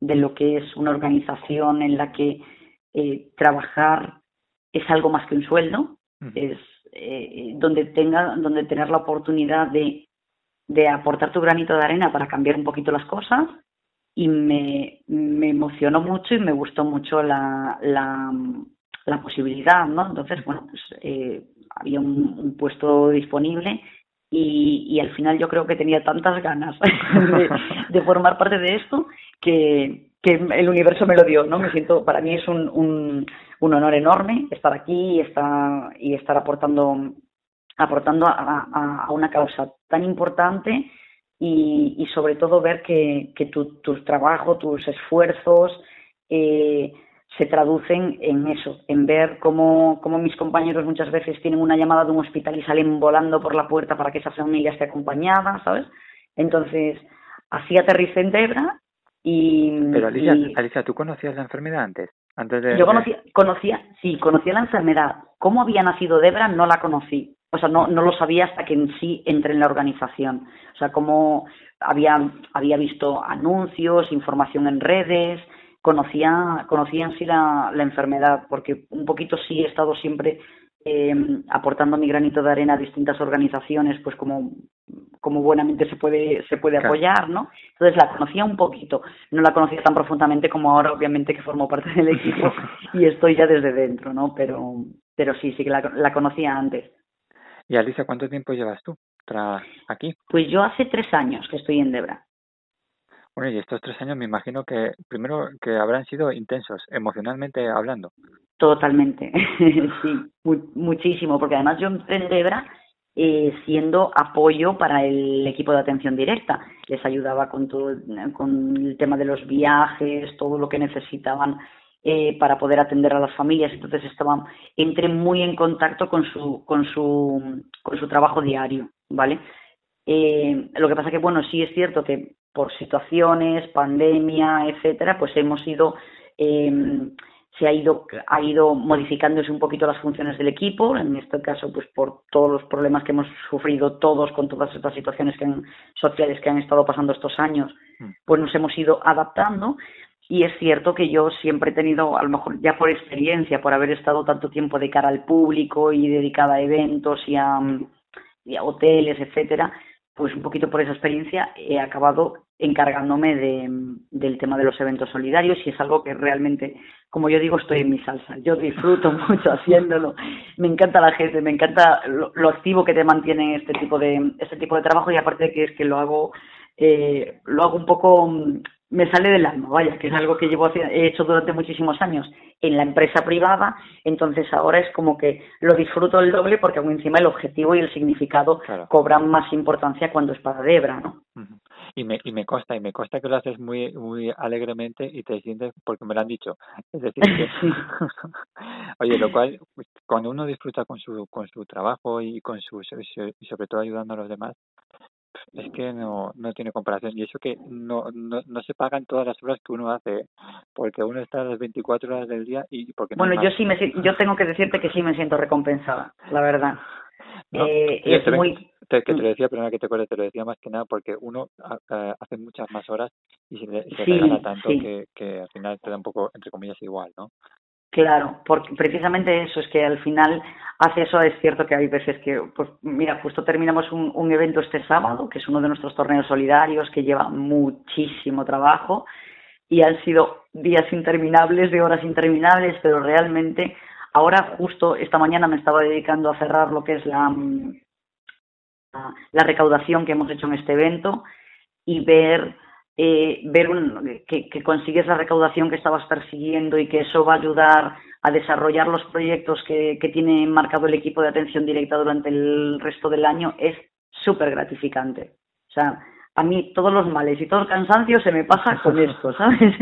de lo que es una organización en la que eh, trabajar es algo más que un sueldo, Ujú. es eh, donde tenga, donde tener la oportunidad de de aportar tu granito de arena para cambiar un poquito las cosas y me, me emocionó mucho y me gustó mucho la, la, la posibilidad, ¿no? Entonces, bueno, pues eh, había un, un puesto disponible y, y al final yo creo que tenía tantas ganas de, de formar parte de esto que, que el universo me lo dio, ¿no? Me siento, para mí es un, un, un honor enorme estar aquí y estar, y estar aportando aportando a, a, una causa tan importante y, y sobre todo ver que, que tu, tu trabajo, tus esfuerzos eh, se traducen en eso, en ver cómo, cómo mis compañeros muchas veces tienen una llamada de un hospital y salen volando por la puerta para que esa familia esté acompañada, ¿sabes? Entonces, así aterricé en Debra y... Pero Alicia, y- Alicia, ¿tú conocías la enfermedad antes? Antes de, yo conocía, conocía, sí, conocía la enfermedad. ¿Cómo había nacido Debra? No la conocí. O sea, no, no lo sabía hasta que en sí entré en la organización. O sea, cómo había, había visto anuncios, información en redes, conocía, conocía en sí la, la enfermedad, porque un poquito sí he estado siempre eh, aportando mi granito de arena a distintas organizaciones, pues como, como buenamente se puede, se puede apoyar, ¿no? Entonces la conocía un poquito, no la conocía tan profundamente como ahora, obviamente que formo parte del equipo y estoy ya desde dentro, ¿no? Pero, pero sí, sí que la, la conocía antes. Y Alicia, ¿cuánto tiempo llevas tú tra aquí? Pues yo hace tres años que estoy en Debra. Bueno, y estos tres años me imagino que primero que habrán sido intensos, emocionalmente hablando. Totalmente, sí, mu- muchísimo, porque además yo entré en eh, siendo apoyo para el equipo de atención directa. Les ayudaba con todo, con el tema de los viajes, todo lo que necesitaban eh, para poder atender a las familias. Entonces estaban, entré muy en contacto con su, con su, con su trabajo diario, ¿vale? Eh, lo que pasa que, bueno, sí es cierto que por situaciones, pandemia, etcétera, pues hemos ido, eh, se ha ido, ha ido modificándose un poquito las funciones del equipo, en este caso, pues por todos los problemas que hemos sufrido todos con todas estas situaciones que han- sociales que han estado pasando estos años, Mm. pues nos hemos ido adaptando. Y es cierto que yo siempre he tenido, a lo mejor ya por experiencia, por haber estado tanto tiempo de cara al público y dedicada a eventos y a, y a hoteles, etcétera, pues un poquito por esa experiencia he acabado encargándome de, del tema de los eventos solidarios y es algo que realmente, como yo digo, estoy en mi salsa. Yo disfruto mucho haciéndolo. Me encanta la gente, me encanta lo, lo activo que te mantiene este tipo de este tipo de trabajo y aparte que es que lo hago eh, lo hago un poco me sale del alma, vaya, que es algo que llevo he hecho durante muchísimos años en la empresa privada, entonces ahora es como que lo disfruto el doble porque aún encima el objetivo y el significado Claro. cobran más importancia cuando es para Debra, ¿no? Y me, y me consta, y me consta que lo haces muy, muy alegremente y te sientes, porque me lo han dicho. Es decir, que, oye, lo cual, pues, cuando uno disfruta con su, con su trabajo y con su, y sobre todo ayudando a los demás, es que no, no tiene comparación. Y eso que no, no, no se pagan todas las horas que uno hace, ¿eh? porque uno está las 24 horas del día y porque no Bueno, yo más. sí me yo tengo que decirte que sí me siento recompensada, la verdad. No, Eh, es te, muy te- que te Mm. lo decía, perdona que te acuerde, te lo decía más que nada porque uno a- a- hace muchas más horas y se le, se Sí, regala tanto sí. que, que al final te da un poco, entre comillas, igual, ¿no? Claro, porque precisamente eso es que al final hace eso, es cierto que hay veces que, pues mira, justo terminamos un, un evento este sábado, que es uno de nuestros torneos solidarios que lleva muchísimo trabajo, y han sido días interminables, de horas interminables, pero realmente ahora justo esta mañana me estaba dedicando a cerrar lo que es la, la recaudación que hemos hecho en este evento y ver eh, ver un, que, que, consigues la recaudación que estabas persiguiendo y que eso va a ayudar a desarrollar los proyectos que, que tiene marcado el equipo de atención directa durante el resto del año es súper gratificante. O sea, a mí todos los males y todo el cansancio se me pasa con esto, ¿sabes?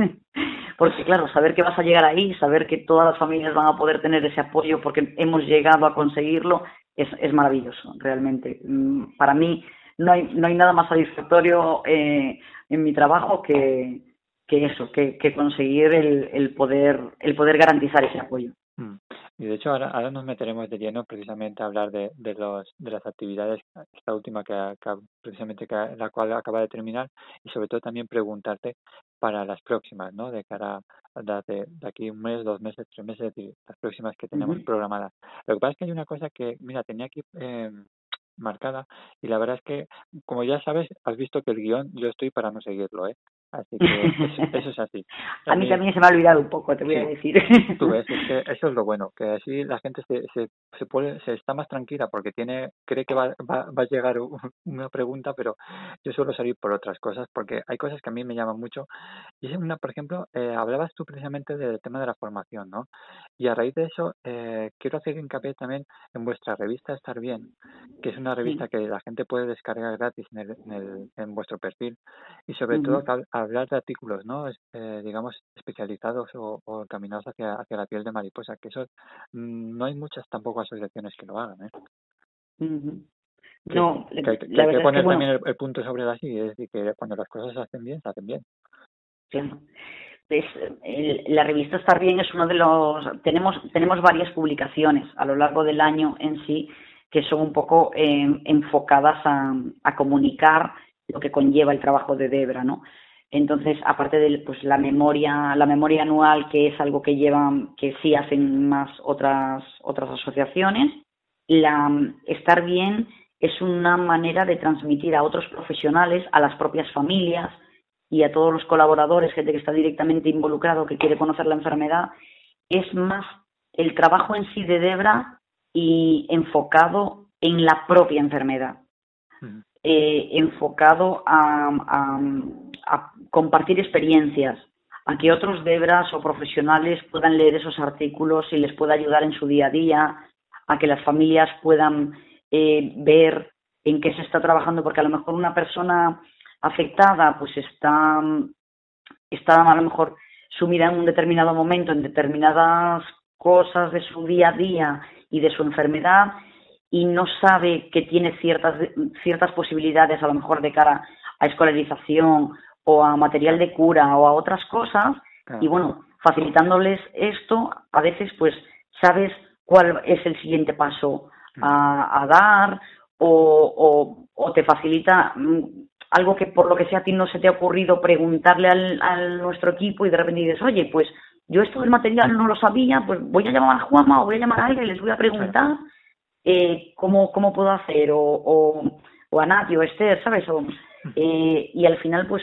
Porque claro, saber que vas a llegar ahí, saber que todas las familias van a poder tener ese apoyo porque hemos llegado a conseguirlo, es, es maravilloso, realmente. Mm, para mí no hay, no hay nada más satisfactorio eh, en mi trabajo que, que eso, que, que conseguir el, el, poder, el poder garantizar ese apoyo. Mm. Y de hecho ahora, ahora nos meteremos de lleno precisamente a hablar de, de, los, de las actividades, esta última que, que precisamente que, la cual acaba de terminar y sobre todo también preguntarte para las próximas, ¿no? De cara a de, de aquí un mes, dos meses, tres meses, las próximas que tenemos uh -huh. programadas. Lo que pasa es que hay una cosa que, mira, tenía aquí eh, marcada y la verdad es que, como ya sabes, has visto que el guion yo estoy para no seguirlo, ¿eh? Así que eso, eso es así. a mí también se me ha olvidado un poco, te voy sí, a decir. Tú ves, es que eso es lo bueno, que así la gente se, se, se, puede, se está más tranquila porque tiene cree que va, va, va a llegar una pregunta, pero yo suelo salir por otras cosas porque hay cosas que a mí me llaman mucho. Y es una, por ejemplo, eh, hablabas tú precisamente del tema de la formación, ¿no? Y a raíz de eso, eh, quiero hacer hincapié también en vuestra revista Estar Bien, que es una revista sí. que la gente puede descargar gratis en, el, en, el, en vuestro perfil y sobre uh -huh. todo hablar de artículos, ¿no? Eh, digamos, especializados o, o encaminados hacia, hacia la piel de mariposa, que eso mmm, no hay muchas tampoco asociaciones que lo hagan, ¿eh? Uh -huh. No, que, que, que hay que poner también el, el, punto sobre las i, es decir, que cuando las cosas se hacen bien, se hacen bien. Claro. Pues, el, la revista Estar Bien es uno de los... Tenemos, tenemos varias publicaciones a lo largo del año en sí que son un poco eh, enfocadas a, a comunicar lo que conlleva el trabajo de Debra, ¿no? Entonces, aparte de pues, la memoria, la memoria anual, que es algo que llevan, que sí hacen más otras, otras asociaciones, la estar bien es una manera de transmitir a otros profesionales, a las propias familias y a todos los colaboradores, gente que está directamente involucrado, que quiere conocer la enfermedad, es más el trabajo en sí de Debra y enfocado en la propia enfermedad. Uh -huh. eh, enfocado a, a, a compartir experiencias, a que otros debras o profesionales puedan leer esos artículos y les pueda ayudar en su día a día, a que las familias puedan eh, ver en qué se está trabajando, porque a lo mejor una persona afectada pues está, está a lo mejor sumida en un determinado momento en determinadas cosas de su día a día y de su enfermedad y no sabe que tiene ciertas, ciertas posibilidades a lo mejor de cara a escolarización o a material de cura o a otras cosas claro. y bueno, facilitándoles esto, a veces pues sabes cuál es el siguiente paso a, a dar o, o, o, te facilita mm, algo que por lo que sea a ti no se te ha ocurrido preguntarle al, al nuestro equipo y de repente dices, oye, pues yo esto del material no lo sabía, pues voy a llamar a Juanma o voy a llamar a alguien y les voy a preguntar eh, cómo, cómo puedo hacer o, o, o a Nati o Esther, ¿sabes? O, eh, y al final pues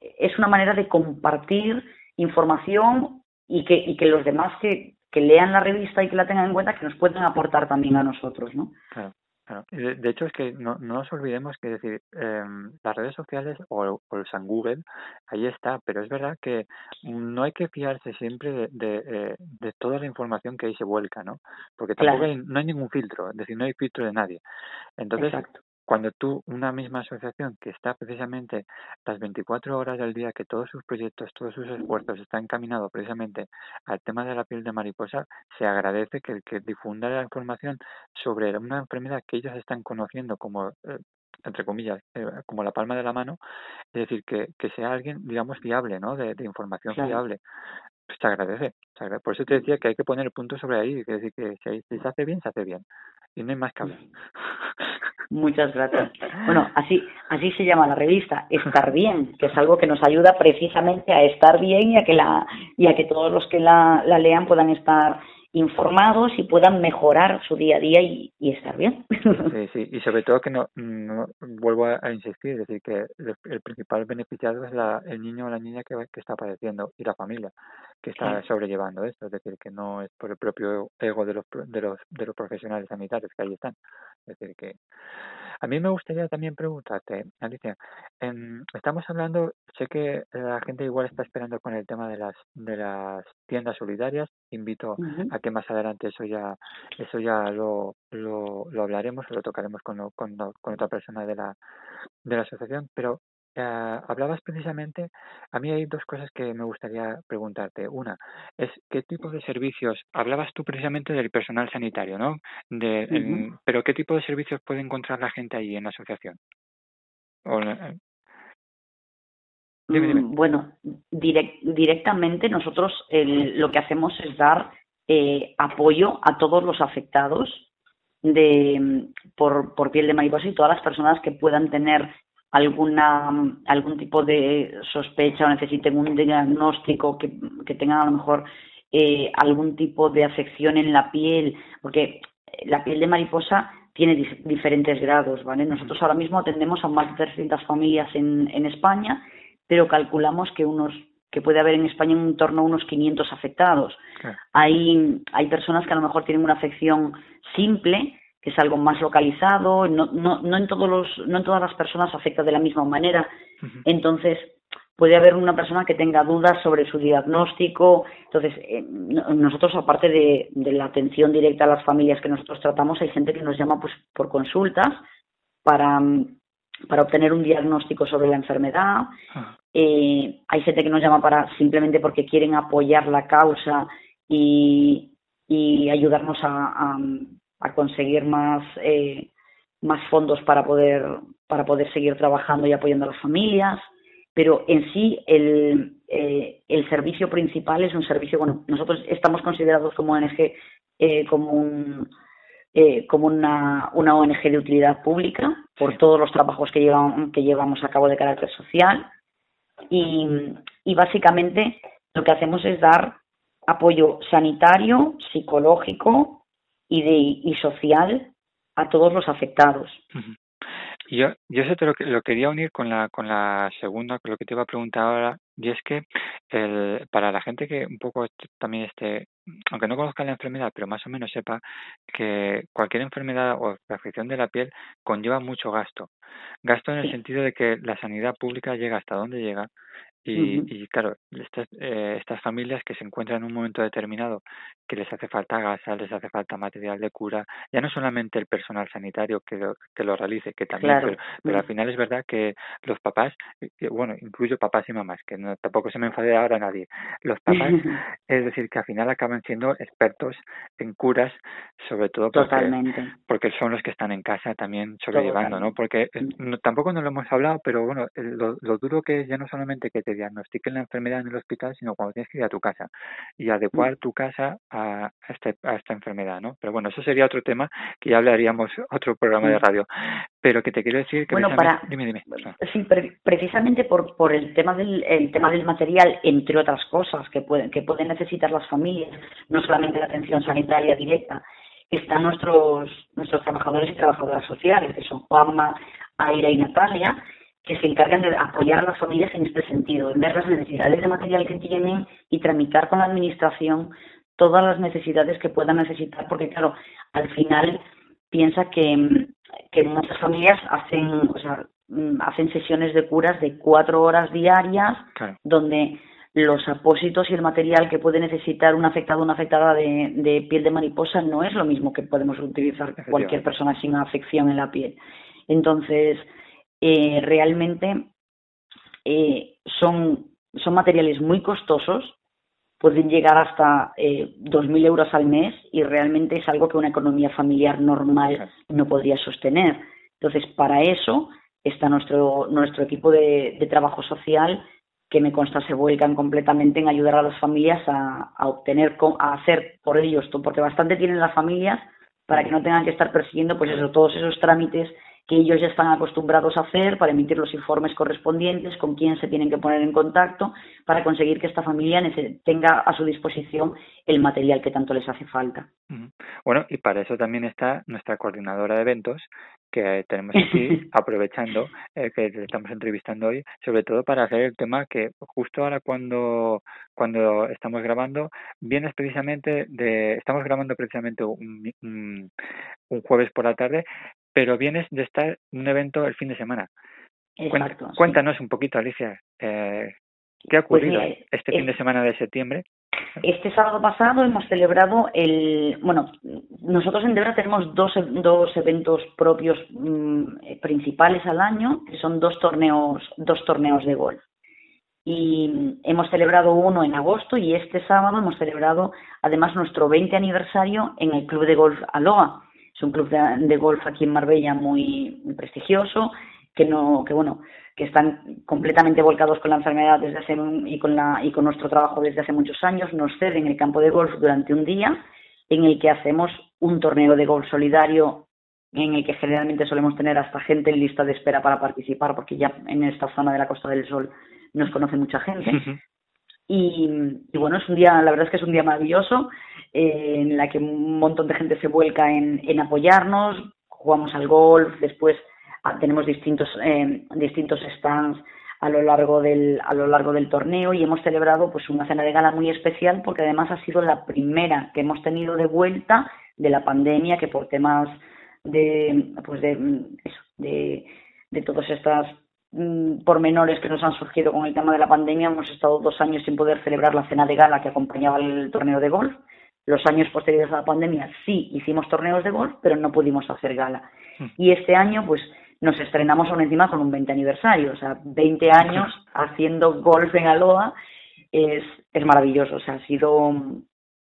es una manera de compartir información y que, y que los demás que, que lean la revista y que la tengan en cuenta que nos pueden aportar también a nosotros, ¿no? Claro. Claro. De, de, hecho, es que no, no nos olvidemos que decir, eh, las redes sociales o, o, el San Google, ahí está, pero es verdad que no hay que fiarse siempre de, de, eh, de toda la información que ahí se vuelca, ¿no? Porque tampoco claro. hay, no hay ningún filtro, es decir, no hay filtro de nadie. Entonces, Exacto cuando tú, una misma asociación que está precisamente las 24 horas del día, que todos sus proyectos, todos sus esfuerzos están encaminados precisamente al tema de la piel de mariposa, se agradece que, que difunda la información sobre una enfermedad que ellos están conociendo como eh, entre comillas, eh, como la palma de la mano, es decir, que, que sea alguien, digamos, fiable, ¿no? De, de información claro. fiable. Pues se agradece, se agradece. Por eso te decía que hay que poner el punto sobre ahí, es decir, que si, si se hace bien, se hace bien. Y no hay más que hablar. Muchas gracias. Bueno, así, así se llama la revista, Estar Bien, que es algo que nos ayuda precisamente a estar bien y a que, la, y a que todos los que la, la lean puedan estar informados y puedan mejorar su día a día y, y estar bien. Sí, sí, y sobre todo que no, no vuelvo a, a insistir, es decir, que el, el principal beneficiado es la, el niño o la niña que, que está padeciendo y la familia que está sobrellevando esto, es decir, que no es por el propio ego de los de los de los profesionales sanitarios que ahí están, es decir, que a mí me gustaría también preguntarte, Alicia, em, estamos hablando, sé que la gente igual está esperando con el tema de las de las tiendas solidarias. Invito Ujú. a que más adelante eso ya eso ya lo lo, lo hablaremos, lo tocaremos con, lo- con, lo- con otra persona de la de la asociación, pero eh, hablabas precisamente, a mí hay dos cosas que me gustaría preguntarte. Una es qué tipo de servicios, hablabas tú precisamente del personal sanitario, ¿no? De, pero qué tipo de servicios puede encontrar la gente ahí en la asociación. O, dime, dime. Mm, Bueno, direc- directamente nosotros el- lo que hacemos es dar eh, apoyo a todos los afectados de, mm, por, por piel de mariposa y todas las personas que puedan tener alguna algún tipo de sospecha o necesiten un diagnóstico que, que tengan a lo mejor eh, algún tipo de afección en la piel, porque la piel de mariposa tiene dif- diferentes grados, ¿vale? Nosotros ahora mismo atendemos a más de 300 familias en, en España, pero calculamos que unos que puede haber en España en torno a unos 500 afectados. Claro. Hay, hay personas que a lo mejor tienen una afección simple, que es algo más localizado, no, no, no, en todos los, no en todas las personas afecta de la misma manera. Entonces, puede haber una persona que tenga dudas sobre su diagnóstico. Entonces, eh, no- nosotros, aparte de, de la atención directa a las familias que nosotros tratamos, hay gente que nos llama pues por consultas para, para obtener un diagnóstico sobre la enfermedad. Ah, Eh, hay gente que nos llama para simplemente porque quieren apoyar la causa y, y ayudarnos a, a, a conseguir más eh, más fondos para poder para poder seguir trabajando y apoyando a las familias. Pero en sí el, eh, el servicio principal es un servicio bueno nosotros estamos considerados como ONG eh, como un eh, como una, una ONG de utilidad pública por todos los trabajos que llevamos, que llevamos a cabo de carácter social. Y, y básicamente lo que hacemos es dar apoyo sanitario, psicológico y, de, y social a todos los afectados. Yo, yo eso te lo, que- lo quería unir con la, con la segunda, con lo que te iba a preguntar ahora, y es que el, para la gente que un poco también esté, aunque no conozca la enfermedad, pero más o menos sepa que cualquier enfermedad o afección de la piel conlleva mucho gasto. Gasto en el sentido de que la sanidad pública llega hasta donde llega y, y claro, estas, eh, estas familias que se encuentran en un momento determinado que les hace falta gasas, les hace falta material de cura, ya no solamente el personal sanitario que lo, que lo realice, que también, Claro. pero, pero al final es verdad que los papás, eh, que, bueno, incluyo papás y mamás, que no, tampoco se me enfade ahora nadie, los papás, es decir, que al final acaban siendo expertos en curas, sobre todo porque, Totalmente. porque son los que están en casa también sobrellevando, ¿no? Porque eh, Mm. no- tampoco nos lo hemos hablado, pero bueno, el- lo, lo duro que es ya no solamente que te diagnostiquen la enfermedad en el hospital, sino cuando tienes que ir a tu casa y adecuar Mm. tu casa a, a este, a esta enfermedad, ¿no? Pero bueno, eso sería otro tema que ya hablaríamos otro programa de Mm. radio. Pero que te quiero decir que Bueno, para- dime, dime. Ah, Sí, pre- precisamente por, por el tema del el tema del material, entre otras cosas que pueden que pueden necesitar las familias, no solamente la atención sanitaria directa, están nuestros nuestros trabajadores y trabajadoras sociales, que son Juanma, Aira y Natalia, que se encargan de apoyar a las familias en este sentido, en ver las necesidades de material que tienen y tramitar con la administración todas las necesidades que puedan necesitar, porque claro, al final piensa que, que muchas familias hacen, o sea, mm, hacen sesiones de curas de cuatro horas diarias, claro. donde los apósitos y el material que puede necesitar un afectado o una afectada de, de piel de mariposa no es lo mismo que podemos utilizar cualquier persona sin afección en la piel. Entonces, eh, realmente eh, son, son materiales muy costosos, pueden llegar hasta eh, 2.000 euros al mes y realmente es algo que una economía familiar normal no podría sostener. Entonces, para eso está nuestro, nuestro equipo de, de trabajo social que me consta se vuelcan completamente en ayudar a las familias a, a obtener, a hacer por ellos, porque bastante tienen las familias para que no tengan que estar persiguiendo pues eso, todos esos trámites que ellos ya están acostumbrados a hacer para emitir los informes correspondientes, con quién se tienen que poner en contacto para conseguir que esta familia tenga a su disposición el material que tanto les hace falta. Bueno, y para eso también está nuestra coordinadora de eventos, que tenemos aquí, aprovechando eh, que le estamos entrevistando hoy, sobre todo para hacer el tema que justo ahora cuando, cuando estamos grabando, vienes precisamente de, estamos grabando precisamente un, un, un jueves por la tarde, pero vienes de estar en un evento el fin de semana. Exacto, Cuéntanos un poquito, Alicia, eh, ¿qué ha Pues ocurrido mira, este es- fin de semana de septiembre? Este sábado pasado hemos celebrado el, bueno, nosotros en Debra tenemos dos, e- dos eventos propios mm, eh, principales al año, que son dos torneos, dos torneos de golf. Y hemos celebrado uno en agosto y este sábado hemos celebrado además nuestro 20 aniversario en el Club de Golf Aloha. Es un club de, de golf aquí en Marbella muy, muy prestigioso, que no, que bueno, que están completamente volcados con la enfermedad desde hace y con la y con nuestro trabajo desde hace muchos años. Nos ceden el campo de golf durante un día en el que hacemos un torneo de golf solidario en el que generalmente solemos tener hasta gente en lista de espera para participar porque ya en esta zona de la Costa del Sol nos conoce mucha gente. Y, y bueno, es un día, la verdad es que es un día maravilloso en la que un montón de gente se vuelca en, en apoyarnos, jugamos al golf, después ah, tenemos distintos eh, distintos stands a lo largo del a lo largo del torneo y hemos celebrado pues una cena de gala muy especial porque además ha sido la primera que hemos tenido de vuelta de la pandemia que por temas de pues de mm, de, de todas estas mm, pormenores que nos han surgido con el tema de la pandemia hemos estado dos años sin poder celebrar la cena de gala que acompañaba el torneo de golf los años posteriores a la pandemia sí hicimos torneos de golf pero no pudimos hacer gala. Y este año pues nos estrenamos aún encima con un 20 aniversario, o sea, 20 años haciendo golf en Aloha es, es maravilloso, o sea, ha sido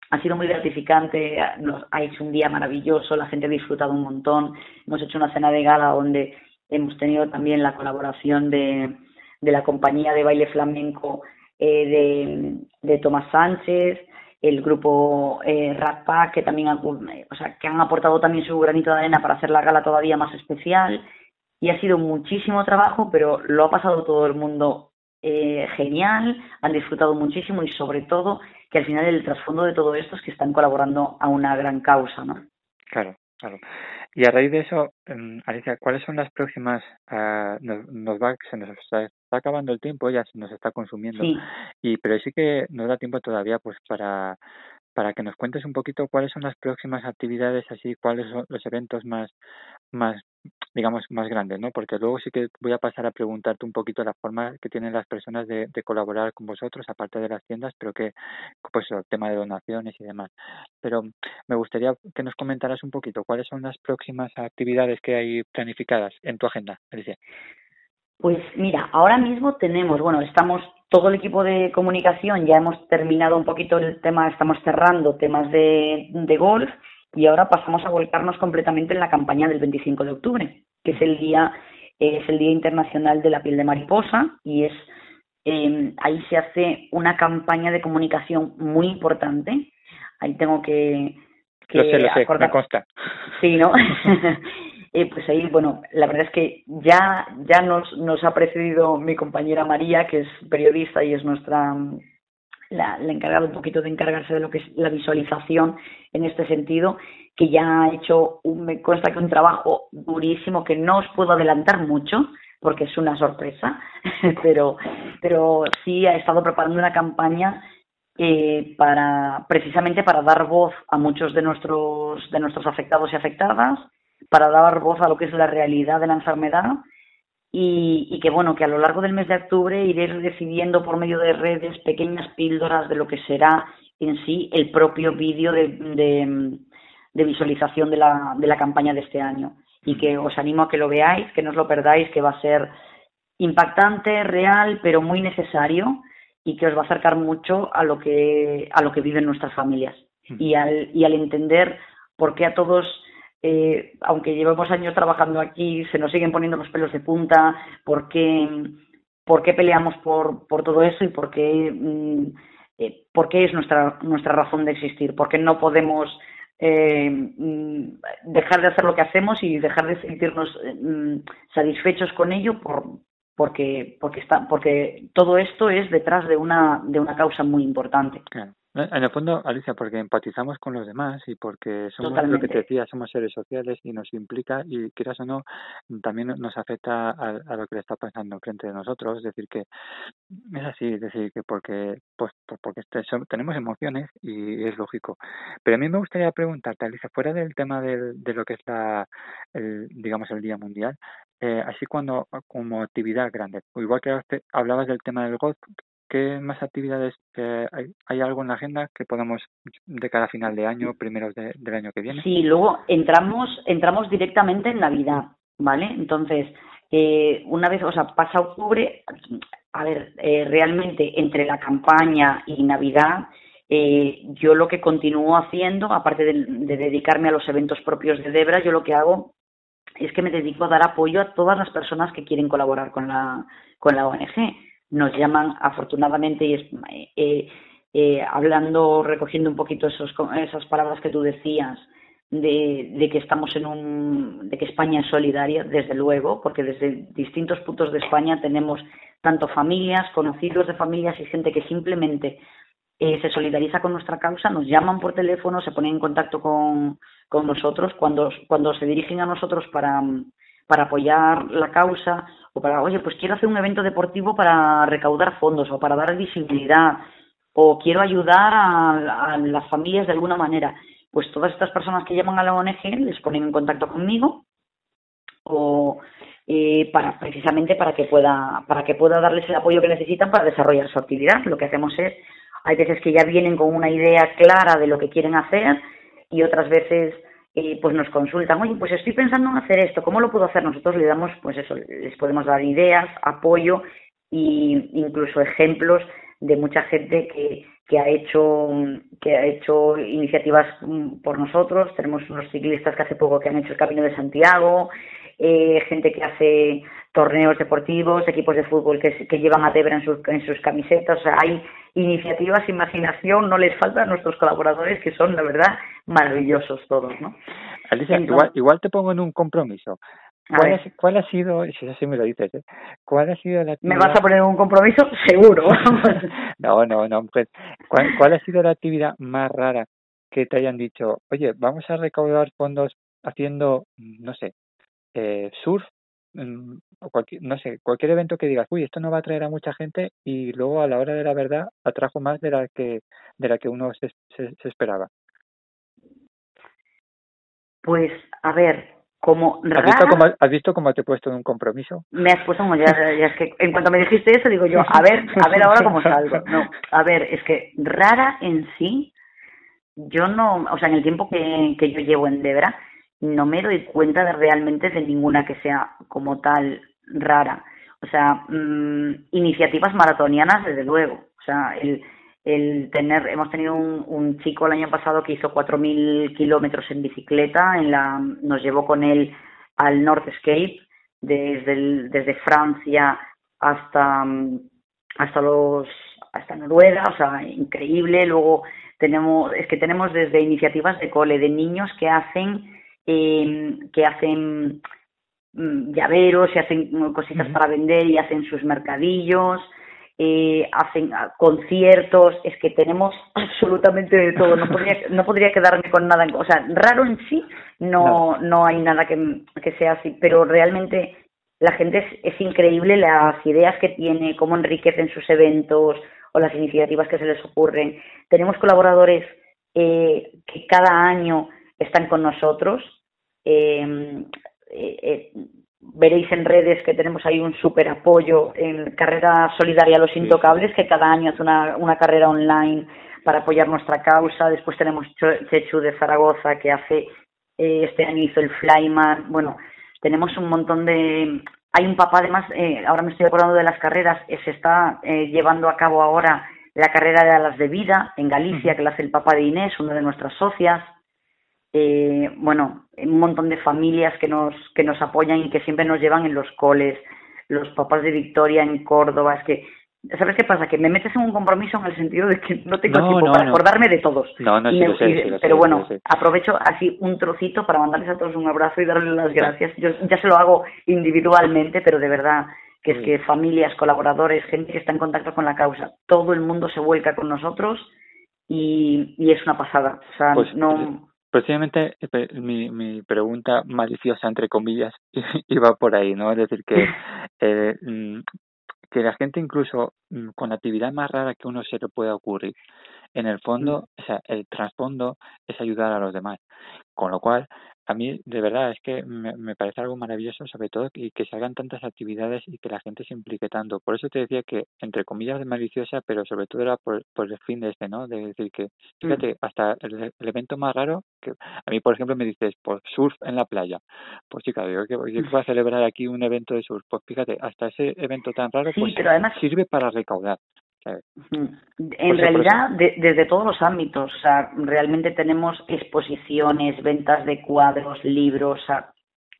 ha sido muy gratificante, nos ha hecho un día maravilloso, la gente ha disfrutado un montón, hemos hecho una cena de gala donde hemos tenido también la colaboración de, de la compañía de baile flamenco eh, de, de Tomás Sánchez, el grupo eh, Rat Pack, que también ha- o sea, que han aportado también su granito de arena para hacer la gala todavía más especial y ha sido muchísimo trabajo, pero lo ha pasado todo el mundo eh, genial, han disfrutado muchísimo y sobre todo que al final el trasfondo de todo esto es que están colaborando a una gran causa, ¿no? Claro, claro. Y a raíz de eso, em, Alicia, ¿cuáles son las próximas? ah, nos, nos va, se nos está, está acabando el tiempo, ya nos está consumiendo. Sí, Y pero sí que nos da tiempo todavía, pues para para que nos cuentes un poquito cuáles son las próximas actividades, así cuáles son los eventos más más digamos más grandes, ¿no? Porque luego sí que voy a pasar a preguntarte un poquito la forma que tienen las personas de, de colaborar con vosotros, aparte de las tiendas, pero que pues el tema de donaciones y demás. Pero me gustaría que nos comentaras un poquito cuáles son las próximas actividades que hay planificadas en tu agenda, Alicia. Pues mira, ahora mismo tenemos, bueno, estamos todo el equipo de comunicación, ya hemos terminado un poquito el tema, estamos cerrando temas de, de golf y ahora pasamos a volcarnos completamente en la campaña del 25 de octubre, que es el día es el Día Internacional de la Piel de Mariposa y es eh, ahí se hace una campaña de comunicación muy importante. Ahí tengo que, que Lo sé, lo sé, me consta. Sí, ¿no? Eh, pues ahí, bueno, la verdad es que ya, ya nos, nos ha precedido mi compañera María, que es periodista y es nuestra mm, la, encargada un poquito de encargarse de lo que es la visualización en este sentido, que ya ha hecho, un, me consta que un trabajo durísimo que no os puedo adelantar mucho, porque es una sorpresa, pero, pero sí ha estado preparando una campaña eh, para precisamente para dar voz a muchos de nuestros de nuestros afectados y afectadas, para dar voz a lo que es la realidad de la enfermedad y, y que bueno que a lo largo del mes de octubre iré recibiendo por medio de redes pequeñas píldoras de lo que será en sí el propio vídeo de, de, de visualización de la, de la campaña de este año. Y que os animo a que lo veáis, que no os lo perdáis, que va a ser impactante, real, pero muy necesario y que os va a acercar mucho a lo que a lo que viven nuestras familias. Y al y al entender por qué a todos eh, aunque llevemos años trabajando aquí se nos siguen poniendo los pelos de punta por qué por qué peleamos por por todo eso y por qué mm, eh, por qué es nuestra nuestra razón de existir por qué no podemos eh, mm, dejar de hacer lo que hacemos y dejar de sentirnos mm, satisfechos con ello por porque porque está porque todo esto es detrás de una de una causa muy importante. En el fondo, Alicia, porque empatizamos con los demás y porque somos lo que te decía, somos seres sociales y nos implica y quieras o no, también nos afecta a, a lo que le está pasando frente de nosotros. Es decir, que es así, es decir, que porque pues, pues porque tenemos emociones y es lógico. Pero a mí me gustaría preguntarte, Alicia, fuera del tema del, de lo que es la, el, digamos, el Día Mundial, eh, así cuando como actividad grande, o igual que hablabas del tema del golf, ¿qué más actividades eh, hay, hay algo en la agenda que podamos de cada final de año, primeros de- del año que viene? Sí, luego entramos, entramos directamente en Navidad, ¿vale? Entonces, eh, una vez, o sea, pasa octubre, a ver, eh, realmente entre la campaña y Navidad, eh, yo lo que continúo haciendo, aparte de, de dedicarme a los eventos propios de Debra, yo lo que hago es que me dedico a dar apoyo a todas las personas que quieren colaborar con la, con la ONG. Nos llaman, afortunadamente, y es, eh, eh, hablando, recogiendo un poquito esos, esas palabras que tú decías, de, de que estamos en un, de que España es solidaria, desde luego, porque desde distintos puntos de España tenemos tanto familias, conocidos de familias y gente que simplemente eh, se solidariza con nuestra causa, nos llaman por teléfono, se ponen en contacto con, con nosotros cuando, cuando se dirigen a nosotros para, para apoyar la causa o para, oye, pues quiero hacer un evento deportivo para recaudar fondos o para dar visibilidad o quiero ayudar a, las familias de alguna manera. Pues todas estas personas que llaman a la ONG les ponen en contacto conmigo o eh, para precisamente para que pueda para que pueda darles el apoyo que necesitan para desarrollar su actividad. Lo que hacemos es hay veces que ya vienen con una idea clara de lo que quieren hacer y otras veces eh, pues nos consultan, oye, pues estoy pensando en hacer esto, ¿cómo lo puedo hacer? Nosotros le damos, pues eso, les podemos dar ideas, apoyo e incluso ejemplos de mucha gente que, que ha hecho que ha hecho iniciativas mm, por nosotros. Tenemos unos ciclistas que hace poco que han hecho el Camino de Santiago, eh, gente que hace torneos deportivos, equipos de fútbol que, que llevan a Debra en sus, en sus camisetas. O sea, hay iniciativas, imaginación, no les falta a nuestros colaboradores que son, la verdad, maravillosos todos, ¿no? Alicia, Entonces- igual, igual te pongo en un compromiso. ¿Cuál, ha, cuál ha sido, si así me lo dices, ¿eh? ¿cuál ha sido la ¿Me actividad? vas a poner un compromiso? Seguro. No, no, no, mujer. ¿Cuál, ¿Cuál ha sido la actividad más rara que te hayan dicho, oye, vamos a recaudar fondos haciendo, no sé, eh, surf, mm, o cualquier, no sé, cualquier evento que digas, uy, esto no va a atraer a mucha gente y luego a la hora de la verdad atrajo más de la que de la que uno se, se, se esperaba. Pues, a ver, como ¿Has visto cómo, has visto cómo te he puesto en un compromiso? me has puesto como ya, ya es que en cuanto me dijiste eso digo yo, a ver, a ver ahora cómo salgo. No, a ver, es que rara en sí, yo no, o sea, en el tiempo que, que yo llevo en Debra, no me doy cuenta de realmente de ninguna que sea como tal rara. O sea, mm, iniciativas maratonianas, desde luego. O sea, el, el tener, hemos tenido un, un chico el año pasado que hizo 4.000 kilómetros en bicicleta, en la, nos llevó con él al North Escape, desde, el- desde Francia hasta, hasta los hasta Noruega, o sea, increíble. Luego tenemos, es que tenemos desde iniciativas de cole, de niños que hacen, eh, que hacen mm, llaveros y hacen cositas para vender y hacen sus mercadillos, eh, hacen ah, conciertos, es que tenemos absolutamente de todo, no podría, no podría quedarme con nada, o sea, raro en sí, no, no hay nada que, que sea así, pero realmente la gente es, es increíble las ideas que tiene, cómo enriquecen sus eventos o las iniciativas que se les ocurren. Tenemos colaboradores eh, que cada año están con nosotros. Eh, eh, eh, veréis en redes que tenemos ahí un súper apoyo en Carrera Solidaria Los Intocables, que cada año hace una, una carrera online para apoyar nuestra causa. Después tenemos Chechu de Zaragoza, que hace eh, este año hizo el Flyman. Bueno, tenemos un montón de... Hay un papá, además, eh, ahora me estoy acordando de las carreras, eh, se está eh, llevando a cabo ahora la carrera de alas de vida en Galicia, que la hace el papá de Inés, una de nuestras socias. Eh, bueno, un montón de familias que nos, que nos apoyan y que siempre nos llevan en los coles, los papás de Victoria en Córdoba, es que ¿Sabes qué pasa? Que me metes en un compromiso en el sentido de que no tengo No, tiempo no, para no. acordarme de todos. No, no, sí me- lo sé, y- sí lo sé, pero bueno, lo aprovecho así un trocito para mandarles a todos un abrazo y darles las gracias. Yo ya se lo hago individualmente, pero de verdad que es Sí. que familias, colaboradores, gente que está en contacto con la causa, todo el mundo se vuelca con nosotros y, y es una pasada. O sea, Pues, no... Precisamente mi, mi pregunta maliciosa, entre comillas, iba por ahí, ¿no? Es decir, que, eh, mm, que la gente incluso mm, con la actividad más rara que uno se le pueda ocurrir, en el fondo, o sea, el trasfondo es ayudar a los demás. Con lo cual, a mí de verdad es que me, me parece algo maravilloso, sobre todo que, que se hagan tantas actividades y que la gente se implique tanto. Por eso te decía que, entre comillas, de maliciosa, pero sobre todo era por, por el fin de este, ¿no? De decir que, fíjate, hasta el, el evento más raro, que a mí, por ejemplo, me dices, pues surf en la playa. Pues chica, digo, ¿qué, qué voy a celebrar aquí un evento de surf? Pues fíjate, hasta ese evento tan raro, Sí, pues pero además- sirve para recaudar. Por En realidad, de- desde todos los ámbitos, o sea, realmente tenemos exposiciones, ventas de cuadros, libros, o sea,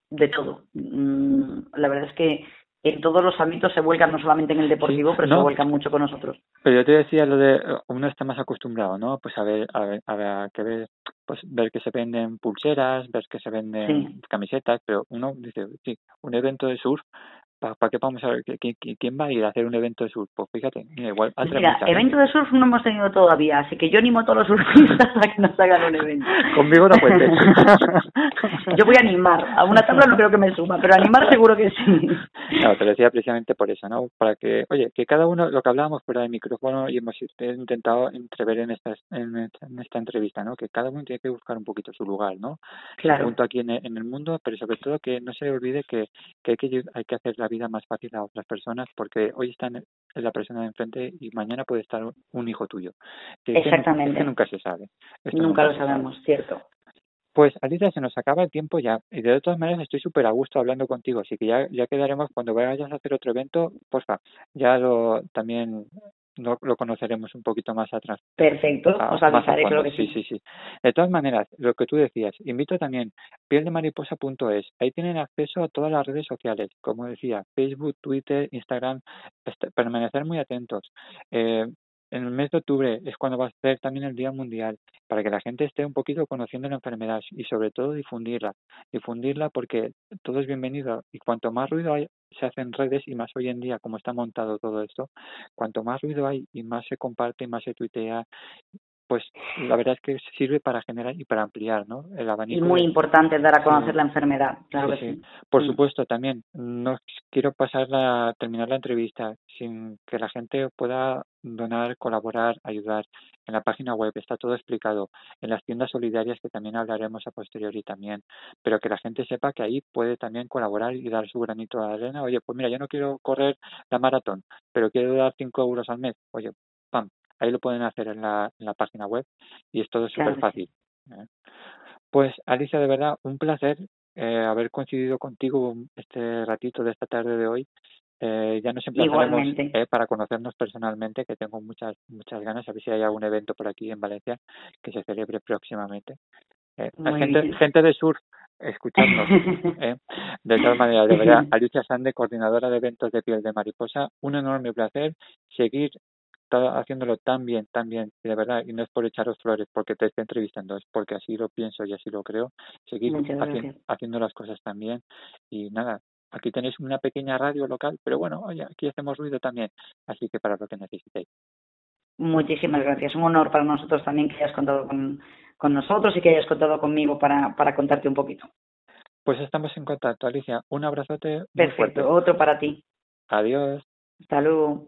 de todo. Mm, La verdad es que en todos los ámbitos se vuelcan, no solamente en el deportivo, Sí, pero no. se vuelcan mucho con nosotros. Pero yo te decía lo de uno está más acostumbrado, ¿no? Pues a ver, a ver, a ver, que ver, pues ver que se venden pulseras, ver que se venden Sí. camisetas, pero uno dice, sí, un evento de surf, ¿para qué vamos a ver ¿Qui- qui- quién va a ir a hacer un evento de surf? Pues fíjate, mira, igual Mira, evento de surf no hemos tenido todavía, así que yo animo a todos los surfistas a que nos hagan un evento. Conmigo no cuentes. Yo voy a animar, a una tabla no creo que me suma, pero animar seguro que sí. No, te lo decía precisamente por eso, ¿no? Para que, oye, que cada uno, lo que hablábamos fuera del micrófono y hemos intentado entrever en esta, en esta, en esta entrevista, ¿no? Que cada uno tiene que buscar un poquito su lugar, ¿no? Claro. punto aquí en el, en el mundo, pero sobre todo que no se olvide que, que, hay, que hay que hacer la vida más fácil a otras personas porque hoy está en, en la persona de enfrente y mañana puede estar un, hijo tuyo. Que Exactamente. nunca se sabe. Esto Nunca lo sabe. sabemos, cierto. Pues Alicia, se nos acaba el tiempo ya. Y de todas maneras estoy súper a gusto hablando contigo, así que ya, ya quedaremos cuando vayas a hacer otro evento, porfa, ya lo también lo, lo conoceremos un poquito más atrás. Perfecto, a- os avisaré, creo que sí. sí, sí, sí. De todas maneras, lo que tú decías, invito también pieldemariposa.es. Ahí tienen acceso a todas las redes sociales, como decía, Facebook, Twitter, Instagram. Est- permanecer muy atentos. Eh, en el mes de octubre es cuando va a ser también el Día Mundial, para que la gente esté un poquito conociendo la enfermedad y sobre todo difundirla. Difundirla porque todo es bienvenido y cuanto más ruido hay, se hace en redes y más hoy en día, como está montado todo esto, cuanto más ruido hay y más se comparte y más se tuitea, pues la verdad es que sirve para generar y para ampliar ¿no? el Y abanico. muy de- importante dar a conocer Sí. la enfermedad, claro Sí, que sí. sí. Por Mm. supuesto, también no quiero pasar la, terminar la entrevista sin que la gente pueda donar, colaborar, ayudar. En la página web está todo explicado, en las tiendas solidarias que también hablaremos a posteriori también, pero que la gente sepa que ahí puede también colaborar y dar su granito de arena. Oye, pues mira, yo no quiero correr la maratón, pero quiero dar 5 euros al mes. Oye, ahí lo pueden hacer en la, en la página web y es todo súper fácil. ¿eh? Pues Alicia, de verdad, un placer eh, haber coincidido contigo este ratito de esta tarde de hoy. Eh, ya nos emplazaremos eh, para conocernos personalmente, que tengo muchas muchas ganas, a ver si hay algún evento por aquí en Valencia que se celebre próximamente. Eh, gente, gente de surf, escuchadnos. eh. De todas maneras, de verdad, Alicia Sande, coordinadora de eventos de piel de mariposa, un enorme placer seguir todo- haciéndolo tan bien, tan bien, y de verdad, y no es por echaros flores porque te esté entrevistando, es porque así lo pienso y así lo creo, seguir haci- haciendo las cosas tan bien, y nada, aquí tenéis una pequeña radio local, pero bueno, oye, aquí hacemos ruido también, así que para lo que necesitéis. Muchísimas gracias. Un honor para nosotros también que hayas contado con, con nosotros y que hayas contado conmigo para, para contarte un poquito. Pues estamos en contacto, Alicia, un abrazote muy fuerte. Perfecto. Otro para ti. Adiós. Hasta luego.